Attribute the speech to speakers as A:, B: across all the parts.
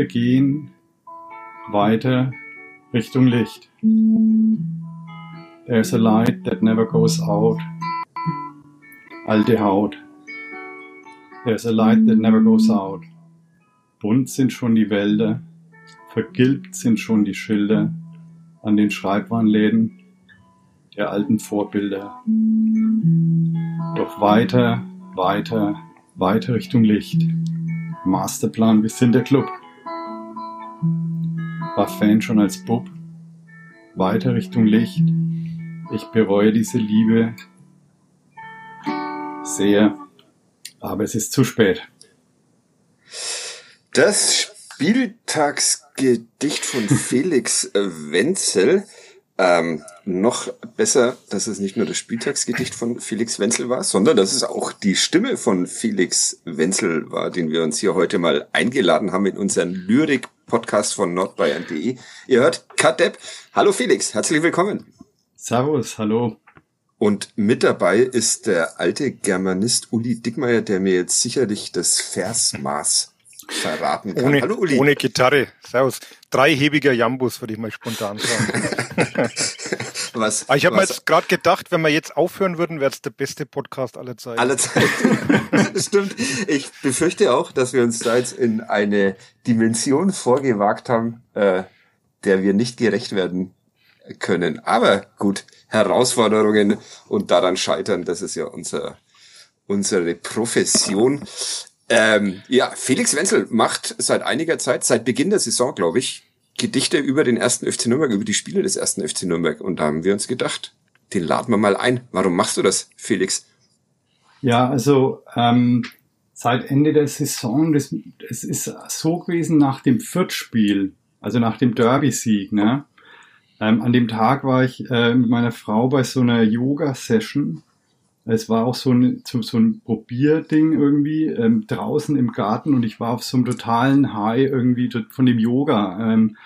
A: Wir gehen weiter Richtung Licht. There's a light that never goes out. Alte Haut. There's a light that never goes out. Bunt sind schon die Wälder, vergilbt sind schon die Schilder an den Schreibwarenläden der alten Vorbilder. Doch weiter, weiter, weiter Richtung Licht. Masterplan, wir sind der Club. War Fan schon als Bub. Weiter Richtung Licht. Ich bereue diese Liebe sehr, aber es ist zu spät.
B: Das Spieltagsgedicht von Felix Wenzel ähm, noch besser, dass es nicht nur das Spieltagsgedicht von Felix Wenzel war, sondern dass es auch die Stimme von Felix Wenzel war, den wir uns hier heute mal eingeladen haben in unseren Lyrik-Podcast von nordbayern.de. Ihr hört Kadepp. Hallo Felix, herzlich willkommen.
A: Servus, hallo.
B: Und mit dabei ist der alte Germanist Uli Dickmeier, der mir jetzt sicherlich das Versmaß verraten kann.
C: Ohne,
B: Hallo Uli.
C: ohne Gitarre. Servus. Dreihebiger Jambus, würde ich mal spontan sagen.
B: was,
C: Aber ich habe mir jetzt gerade gedacht, wenn wir jetzt aufhören würden, wäre es der beste Podcast aller Zeiten.
B: Alle Zeit. Stimmt. Ich befürchte auch, dass wir uns da jetzt in eine Dimension vorgewagt haben, äh, der wir nicht gerecht werden können. Aber gut, Herausforderungen und daran scheitern, das ist ja unser, unsere Profession. Ähm, ja, Felix Wenzel macht seit einiger Zeit, seit Beginn der Saison, glaube ich, Gedichte über den ersten FC Nürnberg, über die Spiele des ersten FC Nürnberg. Und da haben wir uns gedacht, den laden wir mal ein. Warum machst du das, Felix?
A: Ja, also ähm, seit Ende der Saison, das, es ist so gewesen nach dem Viertspiel, also nach dem Derby-Sieg, ne? Ähm, an dem Tag war ich äh, mit meiner Frau bei so einer Yoga-Session. Es war auch so ein, so, so ein Probierding irgendwie ähm, draußen im Garten und ich war auf so einem totalen High irgendwie von dem Yoga. Ähm,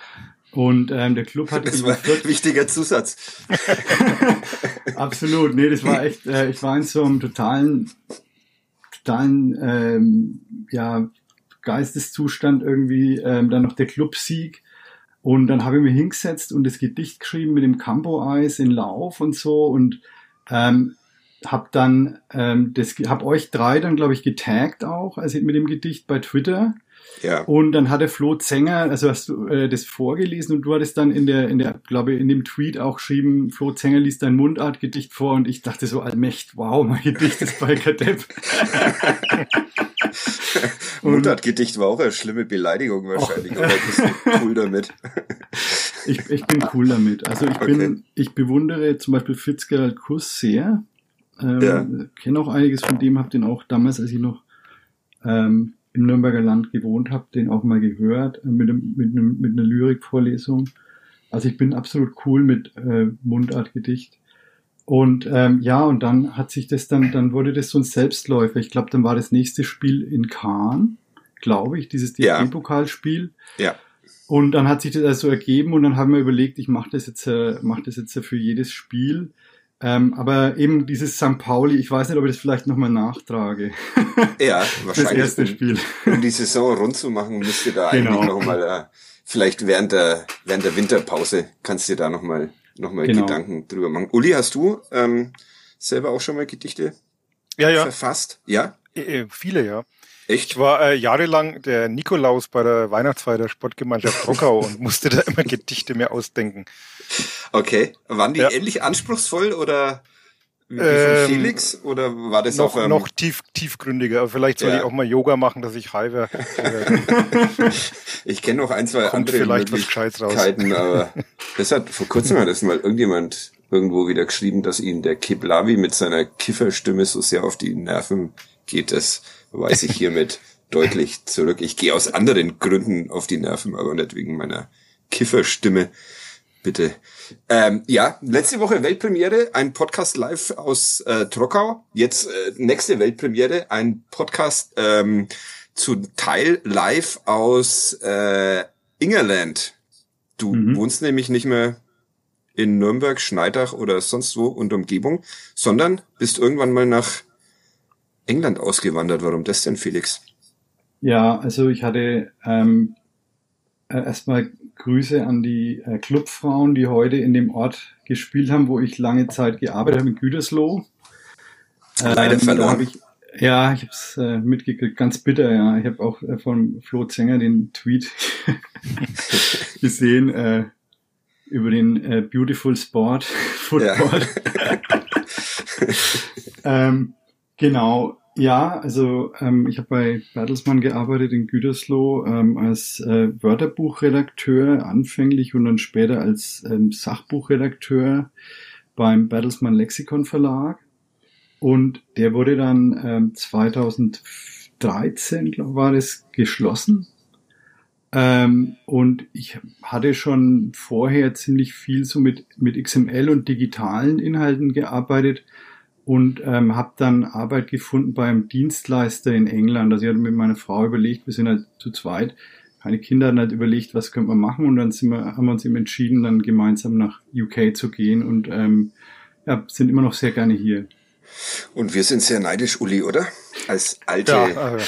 A: und ähm, der Club hat
B: Das war ein wichtiger Zusatz.
A: Absolut, nee, das war echt, äh, ich war in so einem totalen, totalen, ähm, ja, Geisteszustand irgendwie, ähm, dann noch der Clubsieg. Und dann habe ich mir hingesetzt und das Gedicht geschrieben mit dem Campo-Eis in Lauf und so und ähm, hab dann ähm, das hab euch drei dann glaube ich getaggt auch also mit dem Gedicht bei Twitter
B: Ja.
A: und dann hat der Flo Zenger, also hast du äh, das vorgelesen und du hattest dann in der, in der, glaube ich, in dem Tweet auch geschrieben, Flo Zenger liest dein Mundartgedicht vor und ich dachte so allmächt, wow, mein Gedicht ist bei Kadepp.
B: Mundartgedicht war auch eine schlimme Beleidigung wahrscheinlich, aber du bist cool damit.
A: Ich, ich bin cool damit. Also ich
B: Okay.
A: bin, ich bewundere zum Beispiel Fitzgerald Kuss sehr. Ähm,
B: Ja.
A: Kenne auch einiges von dem, habe den auch damals, als ich noch ähm, im Nürnberger Land gewohnt habe, den auch mal gehört äh, mit, einem, mit, einem, mit einer Lyrikvorlesung. Also ich bin absolut cool mit äh, Mundartgedicht. Und ähm, ja, und dann hat sich das dann, dann wurde das so ein Selbstläufer. Ich glaube, dann war das nächste Spiel in Kahn, glaube ich, dieses. DFB-Pokalspiel.
B: Ja.
A: Und dann hat sich das also ergeben und dann haben wir überlegt, ich mache das jetzt, äh, mach das jetzt für jedes Spiel. Ähm, aber eben dieses St. Pauli, ich weiß nicht, ob ich das vielleicht nochmal nachtrage.
B: Ja,
A: Das
B: wahrscheinlich.
A: erste
B: um,
A: Spiel.
B: um die Saison rund zu machen, müsst ihr da
A: Genau.
B: eigentlich noch mal, äh, vielleicht während der, während der Winterpause kannst du da noch mal, noch mal
A: Genau.
B: Gedanken drüber machen. Uli, hast du ähm, selber auch schon mal Gedichte
C: ja, ja.
B: verfasst? Ja?
C: Äh, äh, viele, ja.
B: Echt?
C: Ich war äh, jahrelang der Nikolaus bei der Weihnachtsfeier der Sportgemeinschaft Trockau und musste da immer Gedichte mir ausdenken.
B: Okay. Waren die
C: Ja.
B: ähnlich anspruchsful oder wie
C: Ähm,
B: Felix? Oder war das
C: Noch,
B: auf einem,
C: noch tief, tiefgründiger. Vielleicht soll
B: Ja.
C: ich auch mal Yoga machen, dass ich high wäre.
B: Ich kenne noch ein, zwei
C: Kommt
B: andere
C: vielleicht was.
B: Möglichkeiten, aber das hat vor kurzem hat das mal irgendjemand irgendwo wieder geschrieben, dass ihn der Kiblavi mit seiner Kifferstimme so sehr auf die Nerven geht. Das weiß ich hiermit deutlich zurück. Ich gehe aus anderen Gründen auf die Nerven, aber nicht wegen meiner Kifferstimme. Bitte. Ähm, ja, letzte Woche Weltpremiere, ein Podcast live aus äh, Trockau. Jetzt äh, nächste Weltpremiere, ein Podcast ähm, zu Teil live aus äh, Ingerland. Du
A: Mhm.
B: wohnst nämlich nicht mehr in Nürnberg, Schneidach oder sonst wo und Umgebung, sondern bist irgendwann mal nach England ausgewandert. Warum das denn, Felix?
A: Ja, also ich hatte ähm, äh, erstmal Grüße an die äh, Clubfrauen, die heute in dem Ort gespielt haben, wo ich lange Zeit gearbeitet habe, in Gütersloh.
B: Leider
A: Ähm,
B: verloren.
A: da hab Ich, ja, ich habe es äh, mitgekriegt, ganz bitter, ja. Ich habe auch äh, von Flo Zenger den Tweet gesehen äh, über den äh, Beautiful Sport Football. ähm, genau, ja, also ähm, ich habe bei Bertelsmann gearbeitet in Gütersloh ähm, als äh, Wörterbuchredakteur anfänglich und dann später als ähm, Sachbuchredakteur beim Bertelsmann Lexikon Verlag. Und der wurde dann ähm, 2013, glaube war das, geschlossen. Ähm, und ich hatte schon vorher ziemlich viel so mit, mit XML und digitalen Inhalten gearbeitet und ähm, habe dann Arbeit gefunden beim Dienstleister in England. Also ich hatte mit meiner Frau überlegt, wir sind halt zu zweit, keine Kinder hatten halt überlegt, was können wir machen und dann sind wir, haben wir uns eben entschieden, dann gemeinsam nach UK zu gehen und ähm, ja, sind immer noch sehr gerne hier.
B: Und wir sind sehr neidisch, Uli, oder? Als alte
C: Ja, äh,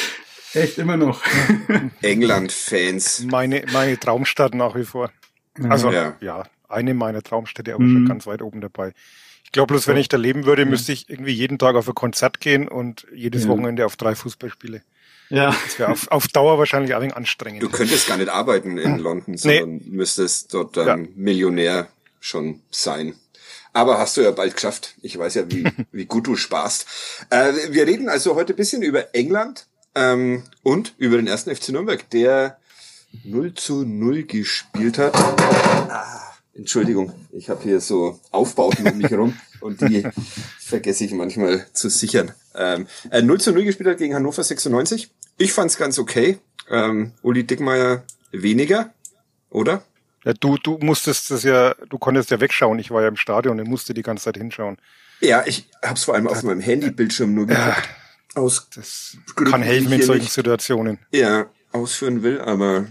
A: Echt immer noch.
B: England-Fans.
C: meine, meine Traumstadt nach wie vor. Also
B: Ja.
C: ja, eine meiner Traumstädte, aber
A: Mhm.
C: schon ganz weit oben dabei. Ich glaube bloß, wenn ich da leben würde, müsste ich irgendwie jeden Tag auf ein Konzert gehen und jedes
A: Ja.
C: Wochenende auf drei Fußballspiele.
A: ja.
C: Das wäre auf, auf Dauer wahrscheinlich ein wenig anstrengend.
B: Du könntest gar nicht arbeiten in London, sondern müsstest dort dann
C: Ja.
B: Millionär schon sein. Aber hast du ja bald geschafft. Ich weiß ja, wie, wie gut du sparst. Äh, wir reden also heute ein bisschen über England ähm, und über den ersten FC Nürnberg, der 0 zu 0 gespielt hat. Ah, Entschuldigung, ich habe hier so Aufbauten um mich herum und die vergesse ich manchmal zu sichern. Ähm, äh, 0 zu 0 gespielt hat gegen Hannover 96. Ich fand's ganz okay. Ähm, Uli Dickmeier weniger, oder?
C: Ja, du, du musstest das ja, du konntest ja wegschauen. Ich war ja im Stadion und musste die ganze Zeit hinschauen.
B: Ja, ich hab's vor allem auf meinem Handybildschirm nur geguckt. Aus
C: Das
B: Gründen,
C: kann helfen in solchen Situationen.
B: ja, ausführen will, aber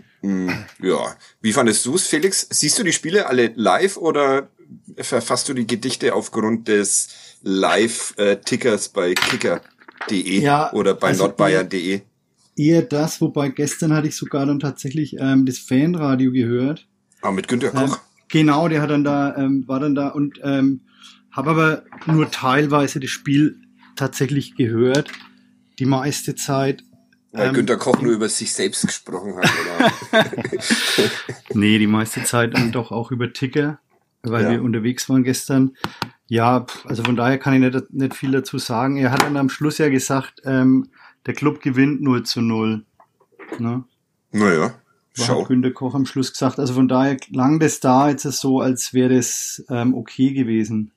B: ja. Wie fandest du's, Felix? Siehst du die Spiele alle live oder verfasst du die Gedichte aufgrund des Live-Tickers bei kicker.de
A: Ja,
B: oder bei
A: also
B: nordbayern.de?
A: Eher das, wobei gestern hatte ich sogar dann tatsächlich ähm, das Fanradio gehört.
B: Ah, mit Günter
A: Ähm,
B: Koch.
A: genau, der hat dann da, ähm, war dann da und ähm, habe aber nur teilweise das Spiel tatsächlich gehört. Die meiste Zeit.
B: Weil
A: ähm,
B: Günter Koch nur über sich selbst gesprochen hat, oder?
A: Nee, die meiste Zeit dann doch auch über Ticker, weil
B: Ja.
A: wir unterwegs waren gestern. Ja, also von daher kann ich nicht, nicht viel dazu sagen. Er hat dann am Schluss ja gesagt, ähm, der Club gewinnt 0 zu 0. Ne?
B: naja,
A: War
B: schau.
A: hat Günter Koch am Schluss gesagt. Also von daher klang das da jetzt so, als wäre das ähm, okay gewesen.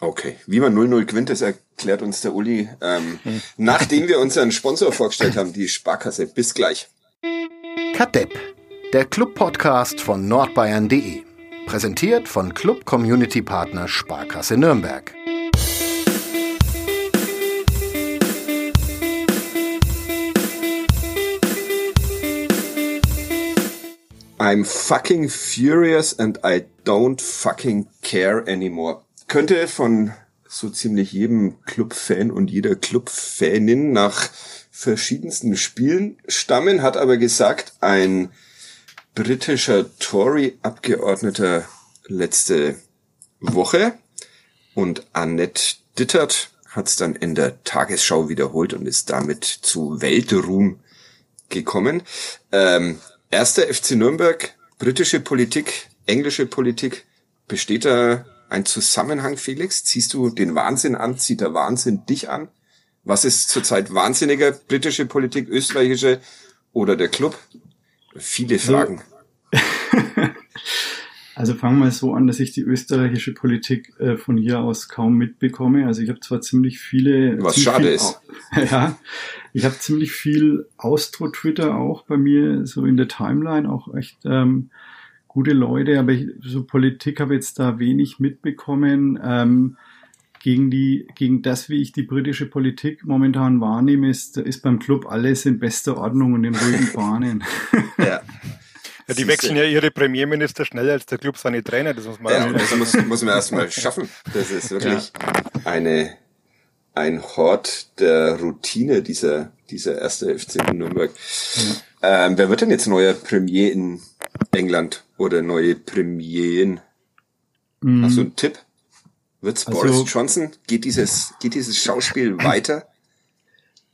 B: Okay, wie man 0-0 gewinnt, das erklärt uns der Uli, ähm, nachdem wir unseren Sponsor vorgestellt haben, die Sparkasse. Bis gleich.
D: Kadepp, der Club-Podcast von nordbayern.de. Präsentiert von Club Community Partner Sparkasse Nürnberg.
B: I'm fucking furious and I don't fucking care anymore. Könnte von so ziemlich jedem Clubfan und jeder Clubfanin nach verschiedensten Spielen stammen, hat aber gesagt, ein britischer Tory-Abgeordneter letzte Woche und Annette Dittert hat es dann in der Tagesschau wiederholt und ist damit zu Weltruhm gekommen. Ähm, erster FC Nürnberg, britische Politik, englische Politik. Besteht da ein Zusammenhang, Felix? Ziehst du den Wahnsinn an? Zieht der Wahnsinn dich an? Was ist zurzeit wahnsinniger? Britische Politik, österreichische oder der Club? Viele Fragen.
A: Also fangen wir so an, dass ich die österreichische Politik äh, von hier aus kaum mitbekomme. Also ich habe zwar ziemlich viele...
B: Was
A: ziemlich
B: schade
A: viel,
B: ist.
A: Ja, ich habe ziemlich viel Austro-Twitter auch bei mir, so in der Timeline, auch echt ähm, gute Leute, aber ich, so Politik habe jetzt da wenig mitbekommen. Ähm, gegen die, gegen das, wie ich die britische Politik momentan wahrnehme, ist, ist beim Club alles in bester Ordnung und in ruhigen Bahnen.
C: ja. Ja, die wechseln ja ihre Premierminister schneller als der Club seine Trainer, das muss man
B: ja, das muss, muss man erstmal schaffen. Das ist wirklich ja. eine, ein Hort der Routine dieser, dieser erste FC in Nürnberg. Ja. Ähm, wer wird denn jetzt neuer Premier in England oder neue Premierin? Mhm. Hast du einen Tipp? Wird's also, Boris Johnson? Geht dieses, geht dieses Schauspiel weiter?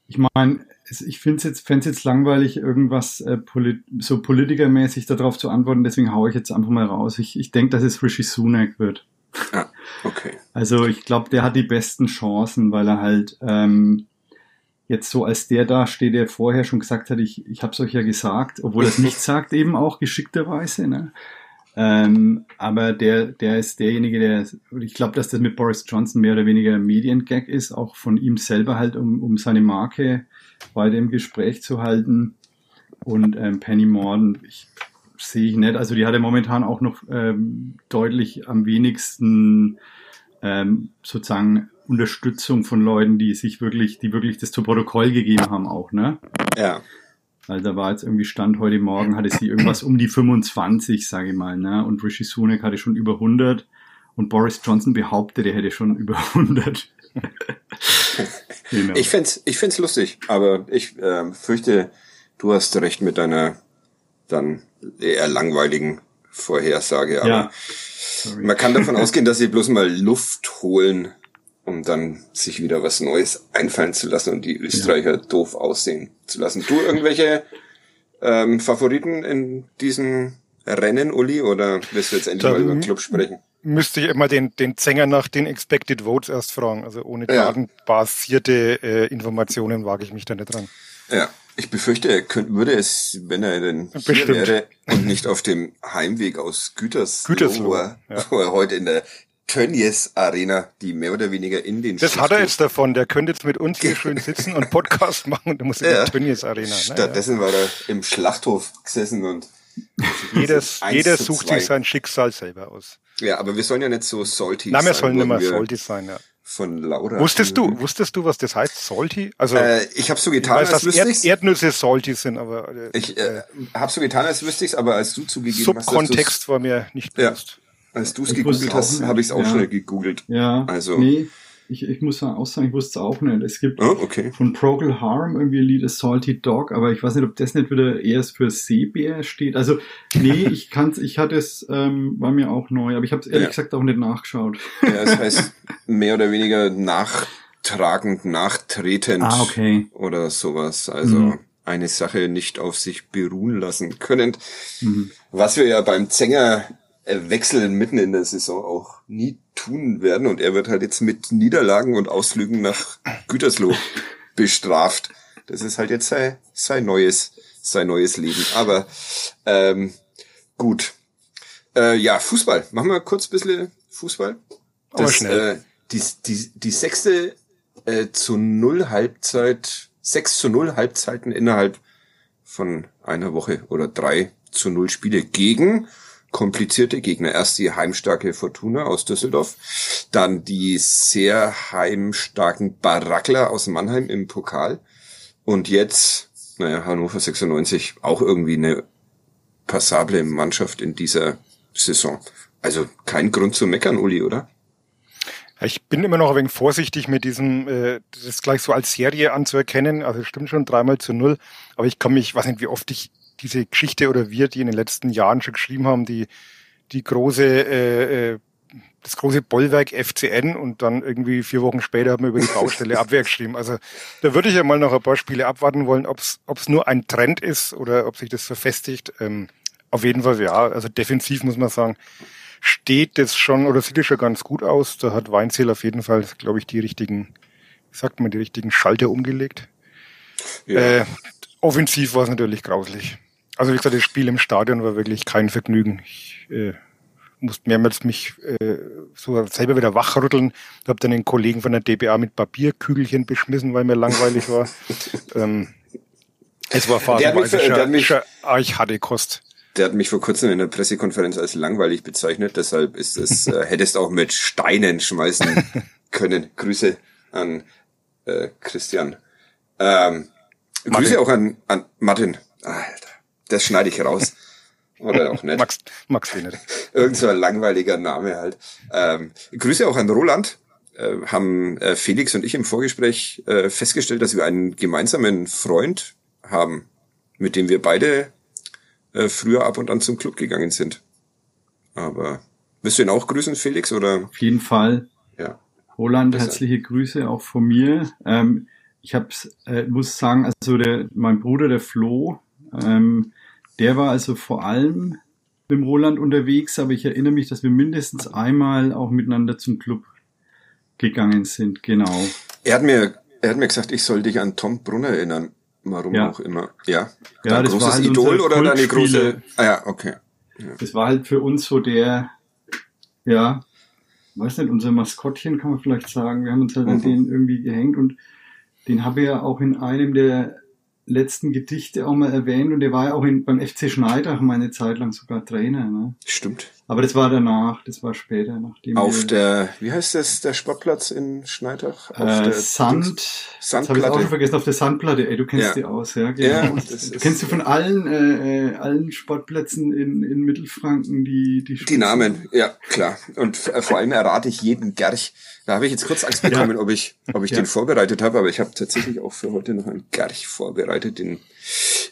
A: Ich meine, ich finde es jetzt, fände jetzt langweilig, irgendwas äh, polit so politikermäßig darauf zu antworten, deswegen haue ich jetzt einfach mal raus. Ich, ich denke, dass es Rishi Sunak wird.
B: Ah, okay.
A: Also ich glaube, der hat die besten Chancen, weil er halt ähm, jetzt so als der da steht, der vorher schon gesagt hat, ich, ich habe es euch ja gesagt, obwohl er es nicht sagt, eben auch geschickterweise. Ne? Ähm, aber der, der ist derjenige, der, ich glaube, dass das mit Boris Johnson mehr oder weniger ein Mediengag ist, auch von ihm selber halt, um, um seine Marke weiter im Gespräch zu halten. Und ähm, Penny Morden, ich sehe ich nicht. Also die hat ja momentan auch noch ähm, deutlich am wenigsten ähm, sozusagen Unterstützung von Leuten, die sich wirklich, die wirklich das zu Protokoll gegeben haben auch, ne?
B: Ja.
A: Weil da war jetzt irgendwie Stand heute Morgen, hatte sie irgendwas um die 25, sage ich mal, ne? Und Rishi Sunak hatte schon über 100 und Boris Johnson behauptet, er hätte schon über 100.
B: genau. Ich find's, ich find's lustig, aber ich äh, fürchte, du hast recht mit deiner dann eher langweiligen Vorhersage. Aber ja. man kann davon ausgehen, dass sie bloß mal Luft holen um dann sich wieder was Neues einfallen zu lassen und die Österreicher ja. doof aussehen zu lassen. Du irgendwelche ähm, Favoriten in diesem Rennen, Uli, oder wirst du jetzt endlich da mal über den Club sprechen?
C: Müsste ich immer den, den Zänger nach den Expected Votes erst fragen. Also ohne ja. datenbasierte äh, Informationen wage ich mich da nicht dran.
B: Ja, ich befürchte, er könnte, würde es, wenn er denn hier Bestimmt. wäre und nicht auf dem Heimweg aus Gütersloh, Gütersloh er, ja. wo er heute in der Tönnies Arena, die mehr oder weniger in den
C: Das hat er jetzt davon. Der könnte jetzt mit uns hier schön sitzen und Podcast machen und der muss in ja. die Tönnies Arena.
B: Stattdessen war er im Schlachthof gesessen und
C: Jedes, jeder sucht sich sein Schicksal selber aus.
B: Ja, aber wir sollen ja nicht so salty
C: sein. Nein, wir sollen nicht mehr salty sein, ja.
B: Von Laura.
C: Wusstest du, wusstest du, was das heißt, salty?
B: Also, äh, ich habe so getan, weiß,
C: als wüsste ich's. Erdnüsse salty sind, aber,
B: äh, ich, äh, habe so getan, als wüsste ich's, aber als du zugegeben
C: Subkontext hast. Subkontext war mir nicht bewusst.
B: Ja. Als du es gegoogelt hast, habe ich es auch ja. schnell gegoogelt.
A: Ja. Also. Nee, ich, ich muss auch sagen, ich wusste es auch nicht. Es gibt oh, okay. von Procol Harm irgendwie ein Lied A Salty Dog, aber ich weiß nicht, ob das nicht wieder erst für Seebär steht. Also, nee, ich kann's, ich hatte es, ähm, war mir auch neu, aber ich habe es ehrlich ja. gesagt auch nicht nachgeschaut.
B: Ja, es das heißt mehr oder weniger nachtragend, nachtretend
A: ah, okay.
B: oder sowas. Also mhm. eine Sache nicht auf sich beruhen lassen können. Mhm. Was wir ja beim Zänger wechseln mitten in der Saison auch nie tun werden. Und er wird halt jetzt mit Niederlagen und Ausflügen nach Gütersloh bestraft. Das ist halt jetzt sein, sein neues, sein neues Leben. Aber ähm, gut. Äh, ja, Fußball. Machen wir kurz ein bisschen Fußball.
C: Das, schnell.
B: Äh, die, die, die sechste äh, zu null Halbzeit, sechs zu null Halbzeiten innerhalb von einer Woche oder drei zu null Spiele gegen komplizierte Gegner. Erst die heimstarke Fortuna aus Düsseldorf, dann die sehr heimstarken Barackler aus Mannheim im Pokal und jetzt, naja, Hannover 96, auch irgendwie eine passable Mannschaft in dieser Saison. Also kein Grund zu meckern, Uli, oder?
C: Ich bin immer noch ein wenig vorsichtig mit diesem, äh, das gleich so als Serie anzuerkennen. Also stimmt schon dreimal zu null. Aber ich kann mich, weiß nicht, wie oft ich diese Geschichte oder wir, die in den letzten Jahren schon geschrieben haben, die, die große, äh, äh das große Bollwerk FCN und dann irgendwie vier Wochen später haben wir über die Baustelle Abwehr geschrieben. Also da würde ich ja mal noch ein paar Spiele abwarten wollen, ob es nur ein Trend ist oder ob sich das verfestigt. Ähm, auf jeden Fall ja. Also defensiv muss man sagen, steht das schon oder sieht es schon ganz gut aus. Da hat Weinzel auf jeden Fall, glaube ich, die richtigen, sagt man, die richtigen Schalter umgelegt. Ja. Äh, offensiv war es natürlich grauslich. Also wie gesagt, das Spiel im Stadion war wirklich kein Vergnügen. Ich äh, musste mehrmals mich äh, so selber wieder wachrütteln. Ich habe dann den Kollegen von der DBA mit Papierkügelchen beschmissen, weil mir langweilig war. ähm, es war phasenweise schon, schon arg harte Kost.
B: Der hat mich vor kurzem in der Pressekonferenz als langweilig bezeichnet, deshalb ist es, äh, hättest auch mit Steinen schmeißen können. Grüße an äh, Christian. Ähm, Grüße auch an, an Martin. Alter, das schneide ich raus. Oder auch nicht.
C: Max, Max nicht.
B: Irgend so ein langweiliger Name halt. Ähm, Grüße auch an Roland. Äh, haben äh, Felix und ich im Vorgespräch äh, festgestellt, dass wir einen gemeinsamen Freund haben, mit dem wir beide äh, früher ab und an zum Club gegangen sind. Aber willst du ihn auch grüßen, Felix? Oder?
A: Auf jeden Fall.
B: Ja.
A: Roland, herzliche Grüße auch von mir. Ähm, ich hab's, äh, muss sagen, also der, mein Bruder, der Flo, ähm, der war also vor allem mit dem Roland unterwegs, aber ich erinnere mich, dass wir mindestens einmal auch miteinander zum Club gegangen sind, genau.
B: Er hat mir, er hat mir gesagt, ich soll dich an Tom Brunner erinnern. Warum ja. auch immer. Ja.
A: Ja,
B: Dein
A: das
B: großes
A: war halt
B: Idol oder deine große. Ah ja, okay.
A: Das war halt für uns so der, ja, weiß nicht, unser Maskottchen kann man vielleicht sagen. Wir haben uns halt an
B: Mhm.
A: den irgendwie gehängt und den habe ich ja auch in einem der letzten Gedichte auch mal erwähnt und der war ja auch in, beim FC Schneidach meine Zeit lang sogar Trainer. Ne?
B: Stimmt.
A: Aber das war danach, das war später, nachdem
B: Auf
A: wir,
B: der, wie heißt das, der Sportplatz in Schneidach? Auf
A: äh,
B: der
A: Sand, das habe ich
B: Sandplatte.
A: auch schon vergessen, auf der Sandplatte, ey, du kennst
B: Ja.
A: die aus, ja, genau.
B: Ja,
A: das
B: ist-
A: kennst du von allen, äh, äh, allen Sportplätzen in, in Mittelfranken, die, die,
B: Die Namen, ja, klar. Und äh, vor allem errate ich jeden Gerch. Da habe ich jetzt kurz Angst bekommen, ob ich, ob ich
A: Ja.
B: den vorbereitet habe, aber ich habe tatsächlich auch für heute noch einen Gerch vorbereitet, den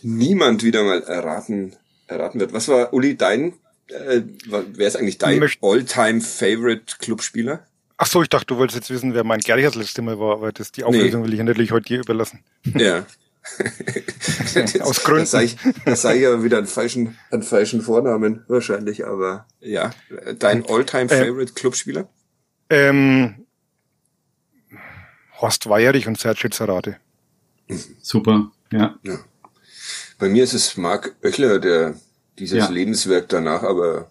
B: niemand wieder mal erraten, erraten wird. Was war, Uli, dein, äh, wer ist eigentlich dein
C: Möcht-
B: All-Time-Favorite Clubspieler?
C: Ach so, ich dachte, du wolltest jetzt wissen, wer mein Gerich das letzte Mal war, aber das, die Auflösung will ich natürlich heute dir überlassen.
B: Ja.
C: Aus Gründen.
B: Das sage ich, das sag ich aber wieder einen falschen, einen falschen Vornamen wahrscheinlich, aber ja. Dein All-Time-Favorite Clubspieler?
C: Ähm, Horst Weierich und Sergio Zarate.
A: super, ja.
B: Bei mir ist es Marc Oechler, der dieses
A: Ja.
B: Lebenswerk danach aber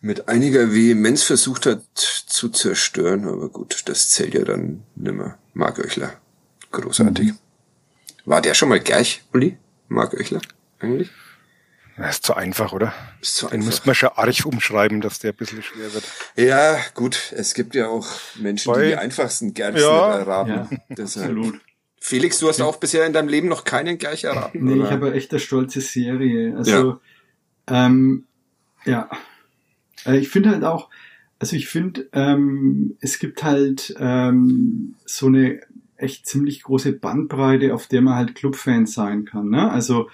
B: mit einiger Vehemenz versucht hat zu zerstören. Aber gut, das zählt ja dann nimmer. Marc Oechler. Großartig.
A: Mhm.
B: War der schon mal gleich, Uli? Marc Oechler? Eigentlich?
C: Das ist zu einfach, oder?
B: Ist zu
C: Den
B: einfach.
C: müsste man schon arg umschreiben, dass der ein bisschen schwer wird.
B: Ja, gut. Es gibt ja auch Menschen, die
C: Bei-
B: die einfachsten Gerchs
C: Ja.
B: nicht erraten.
A: Ja. Absolut.
B: Felix, du hast auch bisher in deinem Leben noch keinen Gerch erraten,
A: Nee,
B: oder?
A: ich habe eine echt eine stolze Serie. Also, ähm, ja. Äh, Ich finde halt auch, also ich finde, ähm, es gibt halt ähm, so eine echt ziemlich große Bandbreite, auf der man halt Clubfan sein kann. Ne? Also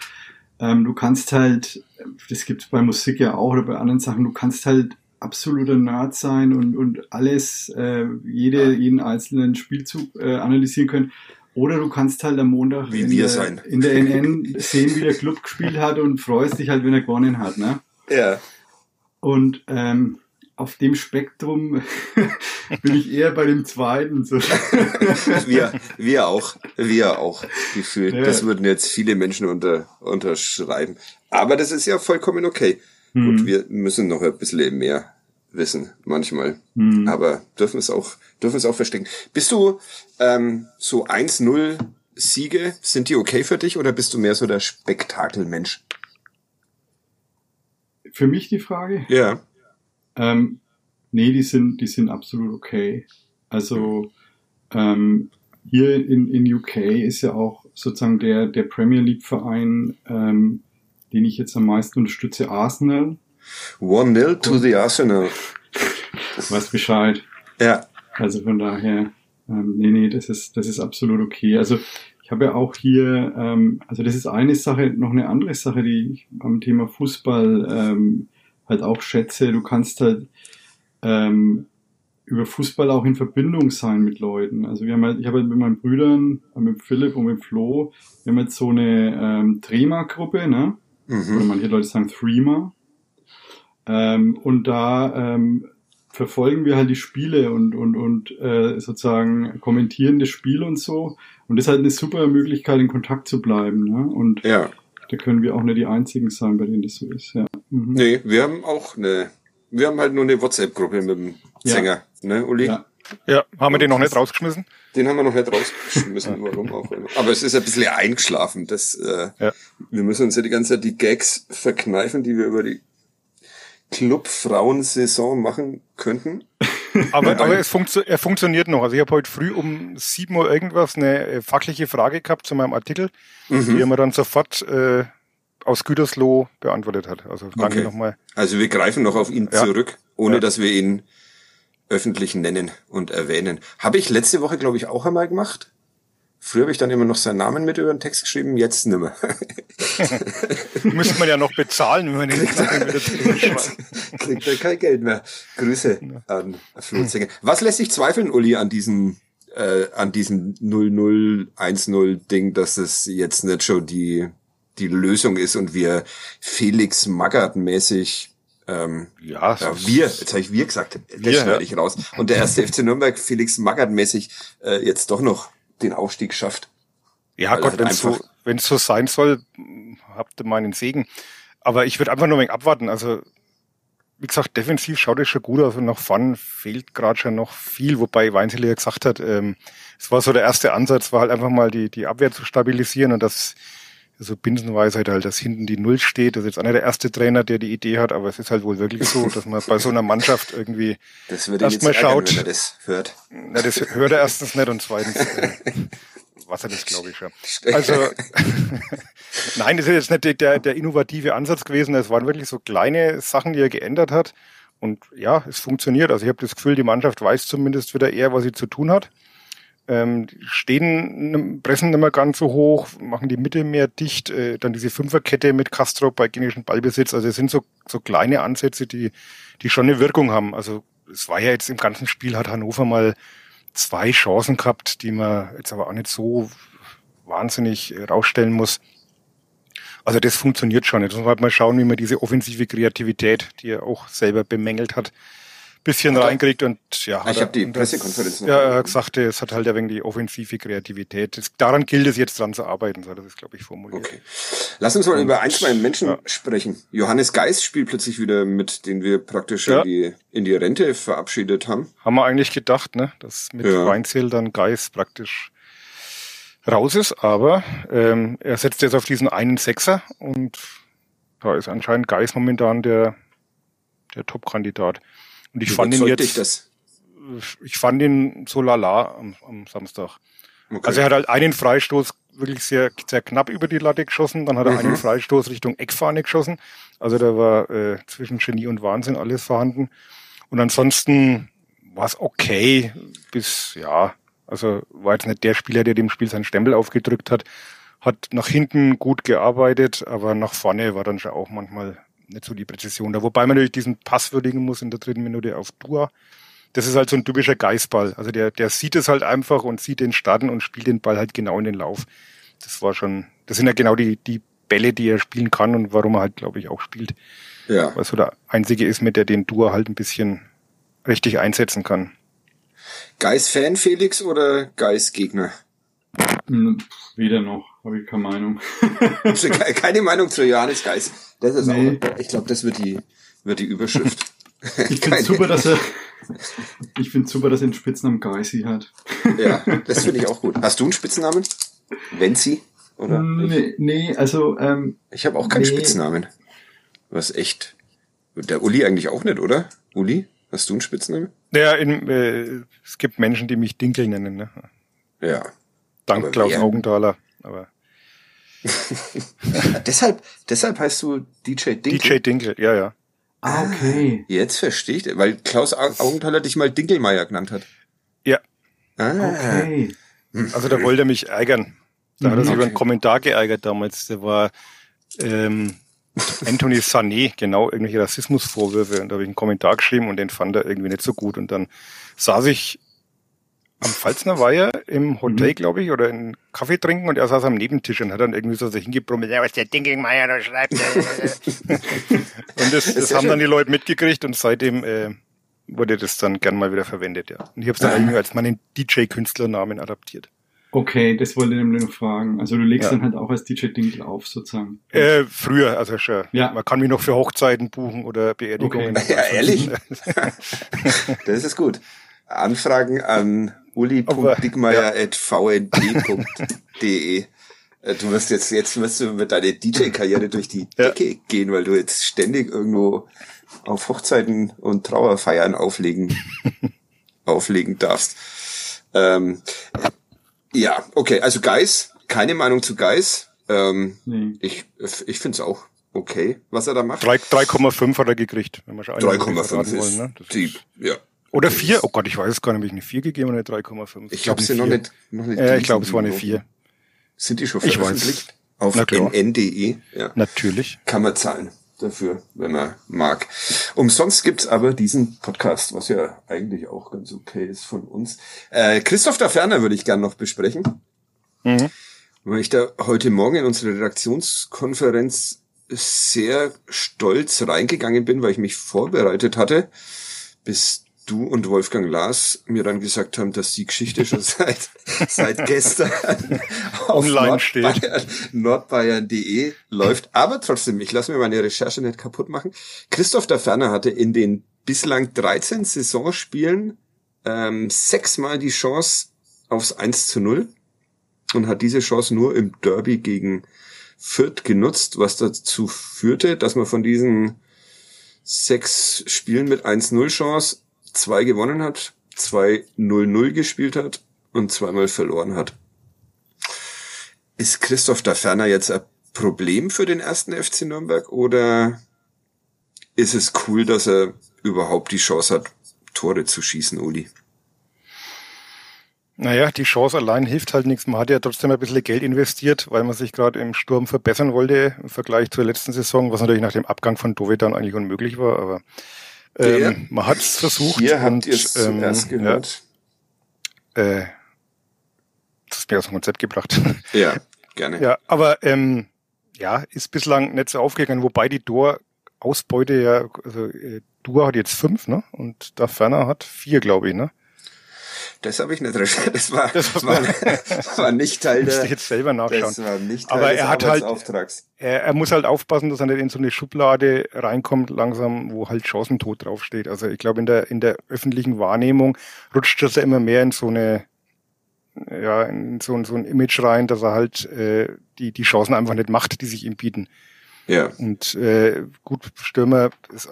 A: ähm, du kannst halt, das gibt's bei Musik ja auch oder bei anderen Sachen, du kannst halt absoluter Nerd sein und, und alles, äh, jede, jeden einzelnen Spielzug äh, analysieren können. Oder du kannst halt am Montag
B: Wie
A: in,
B: wir
A: der,
B: sein.
A: in der NN sehen, wie der Club gespielt hat und freust dich halt, wenn er gewonnen hat. Ne?
B: Ja.
A: Und ähm, auf dem Spektrum bin ich eher bei dem zweiten. So.
B: Wir, wir auch, wir auch gefühlt.
A: Ja.
B: Das würden jetzt viele Menschen unter, unterschreiben. Aber das ist ja vollkommen okay.
A: Hm.
B: Gut, wir müssen noch ein bisschen mehr wissen, manchmal.
A: Hm.
B: Aber dürfen es auch, dürfen es auch verstecken. Bist du ähm, so 1-0 Siege, sind die okay für dich oder bist du mehr so der Spektakelmensch?
A: Für mich die Frage?
B: Ja.
A: Ähm, nee, die sind, die sind absolut okay. Also ähm, hier in, in UK ist ja auch sozusagen der, der Premier League Verein, ähm, den ich jetzt am meisten unterstütze, Arsenal.
B: 1-0 to the Arsenal.
A: Weiß Bescheid.
B: Ja.
A: Also von daher, ähm, nee, nee, das ist, das ist absolut okay. Also ich habe ja auch hier, ähm, also das ist eine Sache, noch eine andere Sache, die ich am Thema Fußball ähm, halt auch schätze. Du kannst halt ähm, über Fußball auch in Verbindung sein mit Leuten. Also wir haben halt, ich habe halt mit meinen Brüdern, mit Philipp und mit Flo, wir haben jetzt so eine ähm, Trema-Gruppe, ne? oder
B: Mhm.
A: manche Leute sagen Threema. Ähm, und da ähm, verfolgen wir halt die Spiele und, und, und äh, sozusagen kommentieren das Spiel und so. Und das ist halt eine super Möglichkeit, in Kontakt zu bleiben. Ne? Und
B: Ja.
A: da können wir auch nicht die Einzigen sein, bei denen das so ist. Ja. Mhm.
B: Nee, wir haben auch eine Wir haben halt nur eine WhatsApp-Gruppe mit dem
A: Ja.
B: Sänger, ne, Uli?
A: Ja.
C: Ja, haben wir den noch nicht rausgeschmissen?
B: Den haben wir noch nicht rausgeschmissen, warum auch immer. Aber es ist ein bisschen eingeschlafen. Das, äh,
C: Ja.
B: Wir müssen uns ja die ganze Zeit die Gags verkneifen, die wir über die Club-Frauensaison machen könnten.
C: Aber, aber es funktio er funktioniert noch. Also ich habe heute früh um 7 Uhr irgendwas eine äh, fachliche Frage gehabt zu meinem Artikel,
B: Mhm.
C: die er mir dann sofort äh, aus Gütersloh beantwortet hat. Also danke
B: Okay.
C: nochmal.
B: Also wir greifen noch auf ihn
C: Ja.
B: zurück, ohne
C: Ja.
B: dass wir ihn öffentlich nennen und erwähnen. Habe ich letzte Woche, glaube ich, auch einmal gemacht. Früher habe ich dann immer noch seinen Namen mit über den Text geschrieben, jetzt nimmer.
C: Müsste man ja noch bezahlen, wenn man den wieder zurückschreibt.
B: Kriegt er kein Geld mehr. Grüße an Flutzinger. Was lässt sich zweifeln, Uli, an diesen äh, an diesem 0010 Ding, dass es jetzt nicht schon die die Lösung ist und wir Felix Magath mäßig ähm,
C: Ja,
B: ja, wir, jetzt habe ich wir gesagt, das
C: Wir,
B: schneide
C: ja.
B: ich raus. Und der erste FC Nürnberg Felix Magath mäßig äh, jetzt doch noch den Aufstieg schafft.
C: Ja,
B: Weil
C: Gott,
B: halt
C: wenn es so, wenn's so sein soll, habt ihr meinen Segen. Aber ich würde einfach nur ein wenig abwarten. Also, wie gesagt, defensiv schaut es schon gut aus und nach vorn fehlt gerade schon noch viel, wobei Weinzel ja gesagt hat, ähm, es war so der erste Ansatz, war halt einfach mal die, die Abwehr zu stabilisieren und das also Binsenweisheit halt, dass hinten die Null steht. Das ist jetzt nicht der erste Trainer, der die Idee hat, aber es ist halt wohl wirklich so, dass man bei so einer Mannschaft irgendwie
B: Das würde ihn
C: Erst
B: jetzt
C: mal
B: ärgern,
C: schaut.
B: wenn er das hört.
C: Na, das hört er erstens nicht und zweitens äh, was er das glaube ich schon. Also nein, das ist jetzt nicht der, der innovative Ansatz gewesen. Es waren wirklich so kleine Sachen, die er geändert hat. Und ja, es funktioniert. Also ich habe das Gefühl, die Mannschaft weiß zumindest wieder eher, was sie zu tun hat. Ähm, stehen, pressen nicht mehr ganz so hoch, machen die Mitte mehr dicht. Äh, dann diese Fünferkette mit Castro bei genischem Ballbesitz. Also es sind so, so kleine Ansätze, die, die schon eine Wirkung haben. Also es war ja jetzt im ganzen Spiel, hat Hannover mal zwei Chancen gehabt, die man jetzt aber auch nicht so wahnsinnig äh, rausstellen muss. Also das funktioniert schon. Jetzt muss man halt mal schauen, wie man diese offensive Kreativität, die er auch selber bemängelt hat, bisschen
B: Hat
C: reinkriegt und ja.
B: Ich
C: hat er-
B: hab die
C: und
B: Pressekonferenz noch
C: Ja, er gesagt, es hat halt ein wenig die offensive Kreativität. Das, daran gilt es jetzt dran zu arbeiten, so das, glaube ich, formuliert.
B: Okay. Lass uns mal über ein, zwei Menschen
C: Ja.
B: sprechen. Johannes Geis spielt plötzlich wieder mit, den wir praktisch
C: Ja.
B: in, die, in die Rente verabschiedet haben.
C: Haben wir eigentlich gedacht, ne, dass mit
B: Ja.
C: Weinzel dann Geis praktisch raus ist, aber ähm, er setzt jetzt auf diesen einen Sechser und da ist anscheinend Geis momentan der, der Top-Kandidat. Und ich fand ihn jetzt,
B: das?
C: ich fand ihn so lala am, am Samstag.
B: Okay.
C: Also er hat halt einen Freistoß wirklich sehr, sehr knapp über die Latte geschossen, dann hat er
B: Mhm.
C: einen Freistoß Richtung Eckfahne geschossen. Also da war äh, zwischen Genie und Wahnsinn alles vorhanden. Und ansonsten war es okay, bis ja, also war jetzt nicht der Spieler, der dem Spiel seinen Stempel aufgedrückt hat, hat nach hinten gut gearbeitet, aber nach vorne war dann schon auch manchmal nicht so die Präzision da. Wobei man natürlich diesen Pass würdigen muss in der dritten Minute auf Dua. Das ist halt so ein typischer Geißball. Also der, der sieht es halt einfach und sieht den starten und spielt den Ball halt genau in den Lauf. Das war schon, das sind ja genau die, die Bälle, die er spielen kann und warum er halt, glaube ich, auch spielt.
B: Ja.
C: Weil so der einzige ist, mit der den Dua halt ein bisschen richtig einsetzen kann.
B: Geis-Fan Felix oder Geis-Gegner?
A: Hm, Weder noch, habe ich keine Meinung.
B: Also ke- Keine Meinung zu Johannes Geis. Das ist
A: Nee.
B: auch, ich glaube, das wird die, wird die Überschrift.
A: Ich finde super, dass er, ich finde super, dass er den Spitznamen Geisi hat.
B: Ja, das finde ich auch gut. Hast du einen Spitznamen? Wenzi? Oder?
A: Nee, nee, also, ähm,
B: Ich habe auch keinen
A: Nee.
B: Spitznamen. Was echt. Der Uli eigentlich auch nicht, oder? Uli? Hast du einen Spitznamen?
C: Ja, in, äh, es gibt Menschen, die mich Dinkel nennen, ne?
B: Ja.
C: Dank Klaus
B: wer?
C: Augenthaler. Aber
B: deshalb, deshalb heißt du DJ Dinkel.
C: DJ Dinkel, ja, ja.
A: ah, okay.
B: Jetzt verstehe ich, weil Klaus Au- Augenthaler dich mal Dinkelmeier genannt hat.
C: Ja,
B: Ah,
A: Okay.
C: also da wollte er mich ärgern. Da hat er sich
B: Mhm,
C: über einen. Kommentar geärgert damals. Der war ähm, Anthony Sané, genau, irgendwelche Rassismusvorwürfe. Und da habe ich einen Kommentar geschrieben und den fand er irgendwie nicht so gut. Und dann saß ich am Pfalzner Weiher im Hotel,
A: Mhm.
C: glaube ich, oder in Kaffee trinken und er saß am Nebentisch und hat dann irgendwie so sich hingebrummelt, ja, was der Dinkelmeier da schreibt. und das, das haben dann die Leute mitgekriegt und seitdem äh, wurde das dann gern mal wieder verwendet, ja. Und ich habe es dann
B: Ah.
C: irgendwie als meinen DJ-Künstlernamen adaptiert.
A: Okay, das wollte ich nämlich noch fragen. Also du legst ja. dann halt auch als DJ Dinkel auf, sozusagen.
C: Äh, früher, also schon. Ja. Man kann mich noch für Hochzeiten buchen oder Beerdigungen.
B: Okay. Ja, ehrlich? das ist gut. Anfragen an uli.dickmeier.vnd.de. Äh, du wirst jetzt, jetzt wirst du mit deiner DJ-Karriere durch die Decke ja. gehen, weil du jetzt ständig irgendwo auf Hochzeiten und Trauerfeiern auflegen, auflegen darfst. Ähm, ja, okay, also Geis, keine Meinung zu Geis. Ähm, nee. Ich, ich finde es auch okay, was er da macht.
C: 3,5 hat er gekriegt,
B: wenn man schon 3,5 ist, ne? die, ja.
C: Oder 4, oh Gott, ich weiß es gar nicht, habe ich eine 4 gegeben oder eine 3,5?
B: Ich glaube, sie noch nicht,
C: noch nicht. Äh, ich glaube, es war eine 4.
B: Sind die schon veröffentlicht? Auf nn.de, ja.
C: Natürlich.
B: Kann man zahlen dafür, wenn man mag. Umsonst gibt's aber diesen Podcast, was ja eigentlich auch ganz okay ist von uns. Äh, Christoph da Ferner würde ich gern noch besprechen. Mhm. Weil ich da heute Morgen in unsere Redaktionskonferenz sehr stolz reingegangen bin, weil ich mich vorbereitet hatte, bis du und Wolfgang Lars mir dann gesagt haben, dass die Geschichte schon seit, seit gestern
C: auf Online steht.
B: Nordbayern.de läuft. Aber trotzdem, ich lasse mir meine Recherche nicht kaputt machen. Christoph der Ferner hatte in den bislang 13 Saisonspielen ähm, sechsmal die Chance aufs 1 zu 0 und hat diese Chance nur im Derby gegen Fürth genutzt, was dazu führte, dass man von diesen sechs Spielen mit 1-0 Chance zwei gewonnen hat, zwei 0-0 gespielt hat und zweimal verloren hat. Ist Christoph da ferner jetzt ein Problem für den ersten FC Nürnberg oder ist es cool, dass er überhaupt die Chance hat, Tore zu schießen, Uli?
C: Naja, die Chance allein hilft halt nichts. Man hat ja trotzdem ein bisschen Geld investiert, weil man sich gerade im Sturm verbessern wollte im Vergleich zur letzten Saison, was natürlich nach dem Abgang von Dovid dann eigentlich unmöglich war. Aber ähm, man hat es versucht.
B: Hier habt ihr es ähm, zuerst gehört.
C: Ja, äh, das ist mir aus dem Konzept gebracht.
B: Ja, gerne.
C: Ja, aber ähm, ja, ist bislang nicht so aufgegangen, wobei die Tor-Ausbeute ja, also äh, Dua hat jetzt fünf, ne? Und da Ferner hat vier, glaube ich, ne?
B: Das habe ich nicht recherchiert. Das war, das war, war nicht Teil der.
C: ich jetzt selber nachschauen.
B: Das war nicht Teil
C: Aber er hat halt, er, er muss halt aufpassen, dass er nicht in so eine Schublade reinkommt, langsam, wo halt Chancentod draufsteht. Also ich glaube, in der, in der öffentlichen Wahrnehmung rutscht das ja immer mehr in so eine, ja, in so, so ein Image rein, dass er halt äh, die, die Chancen einfach nicht macht, die sich ihm bieten.
B: Ja.
C: Und äh, gut, Stürmer ist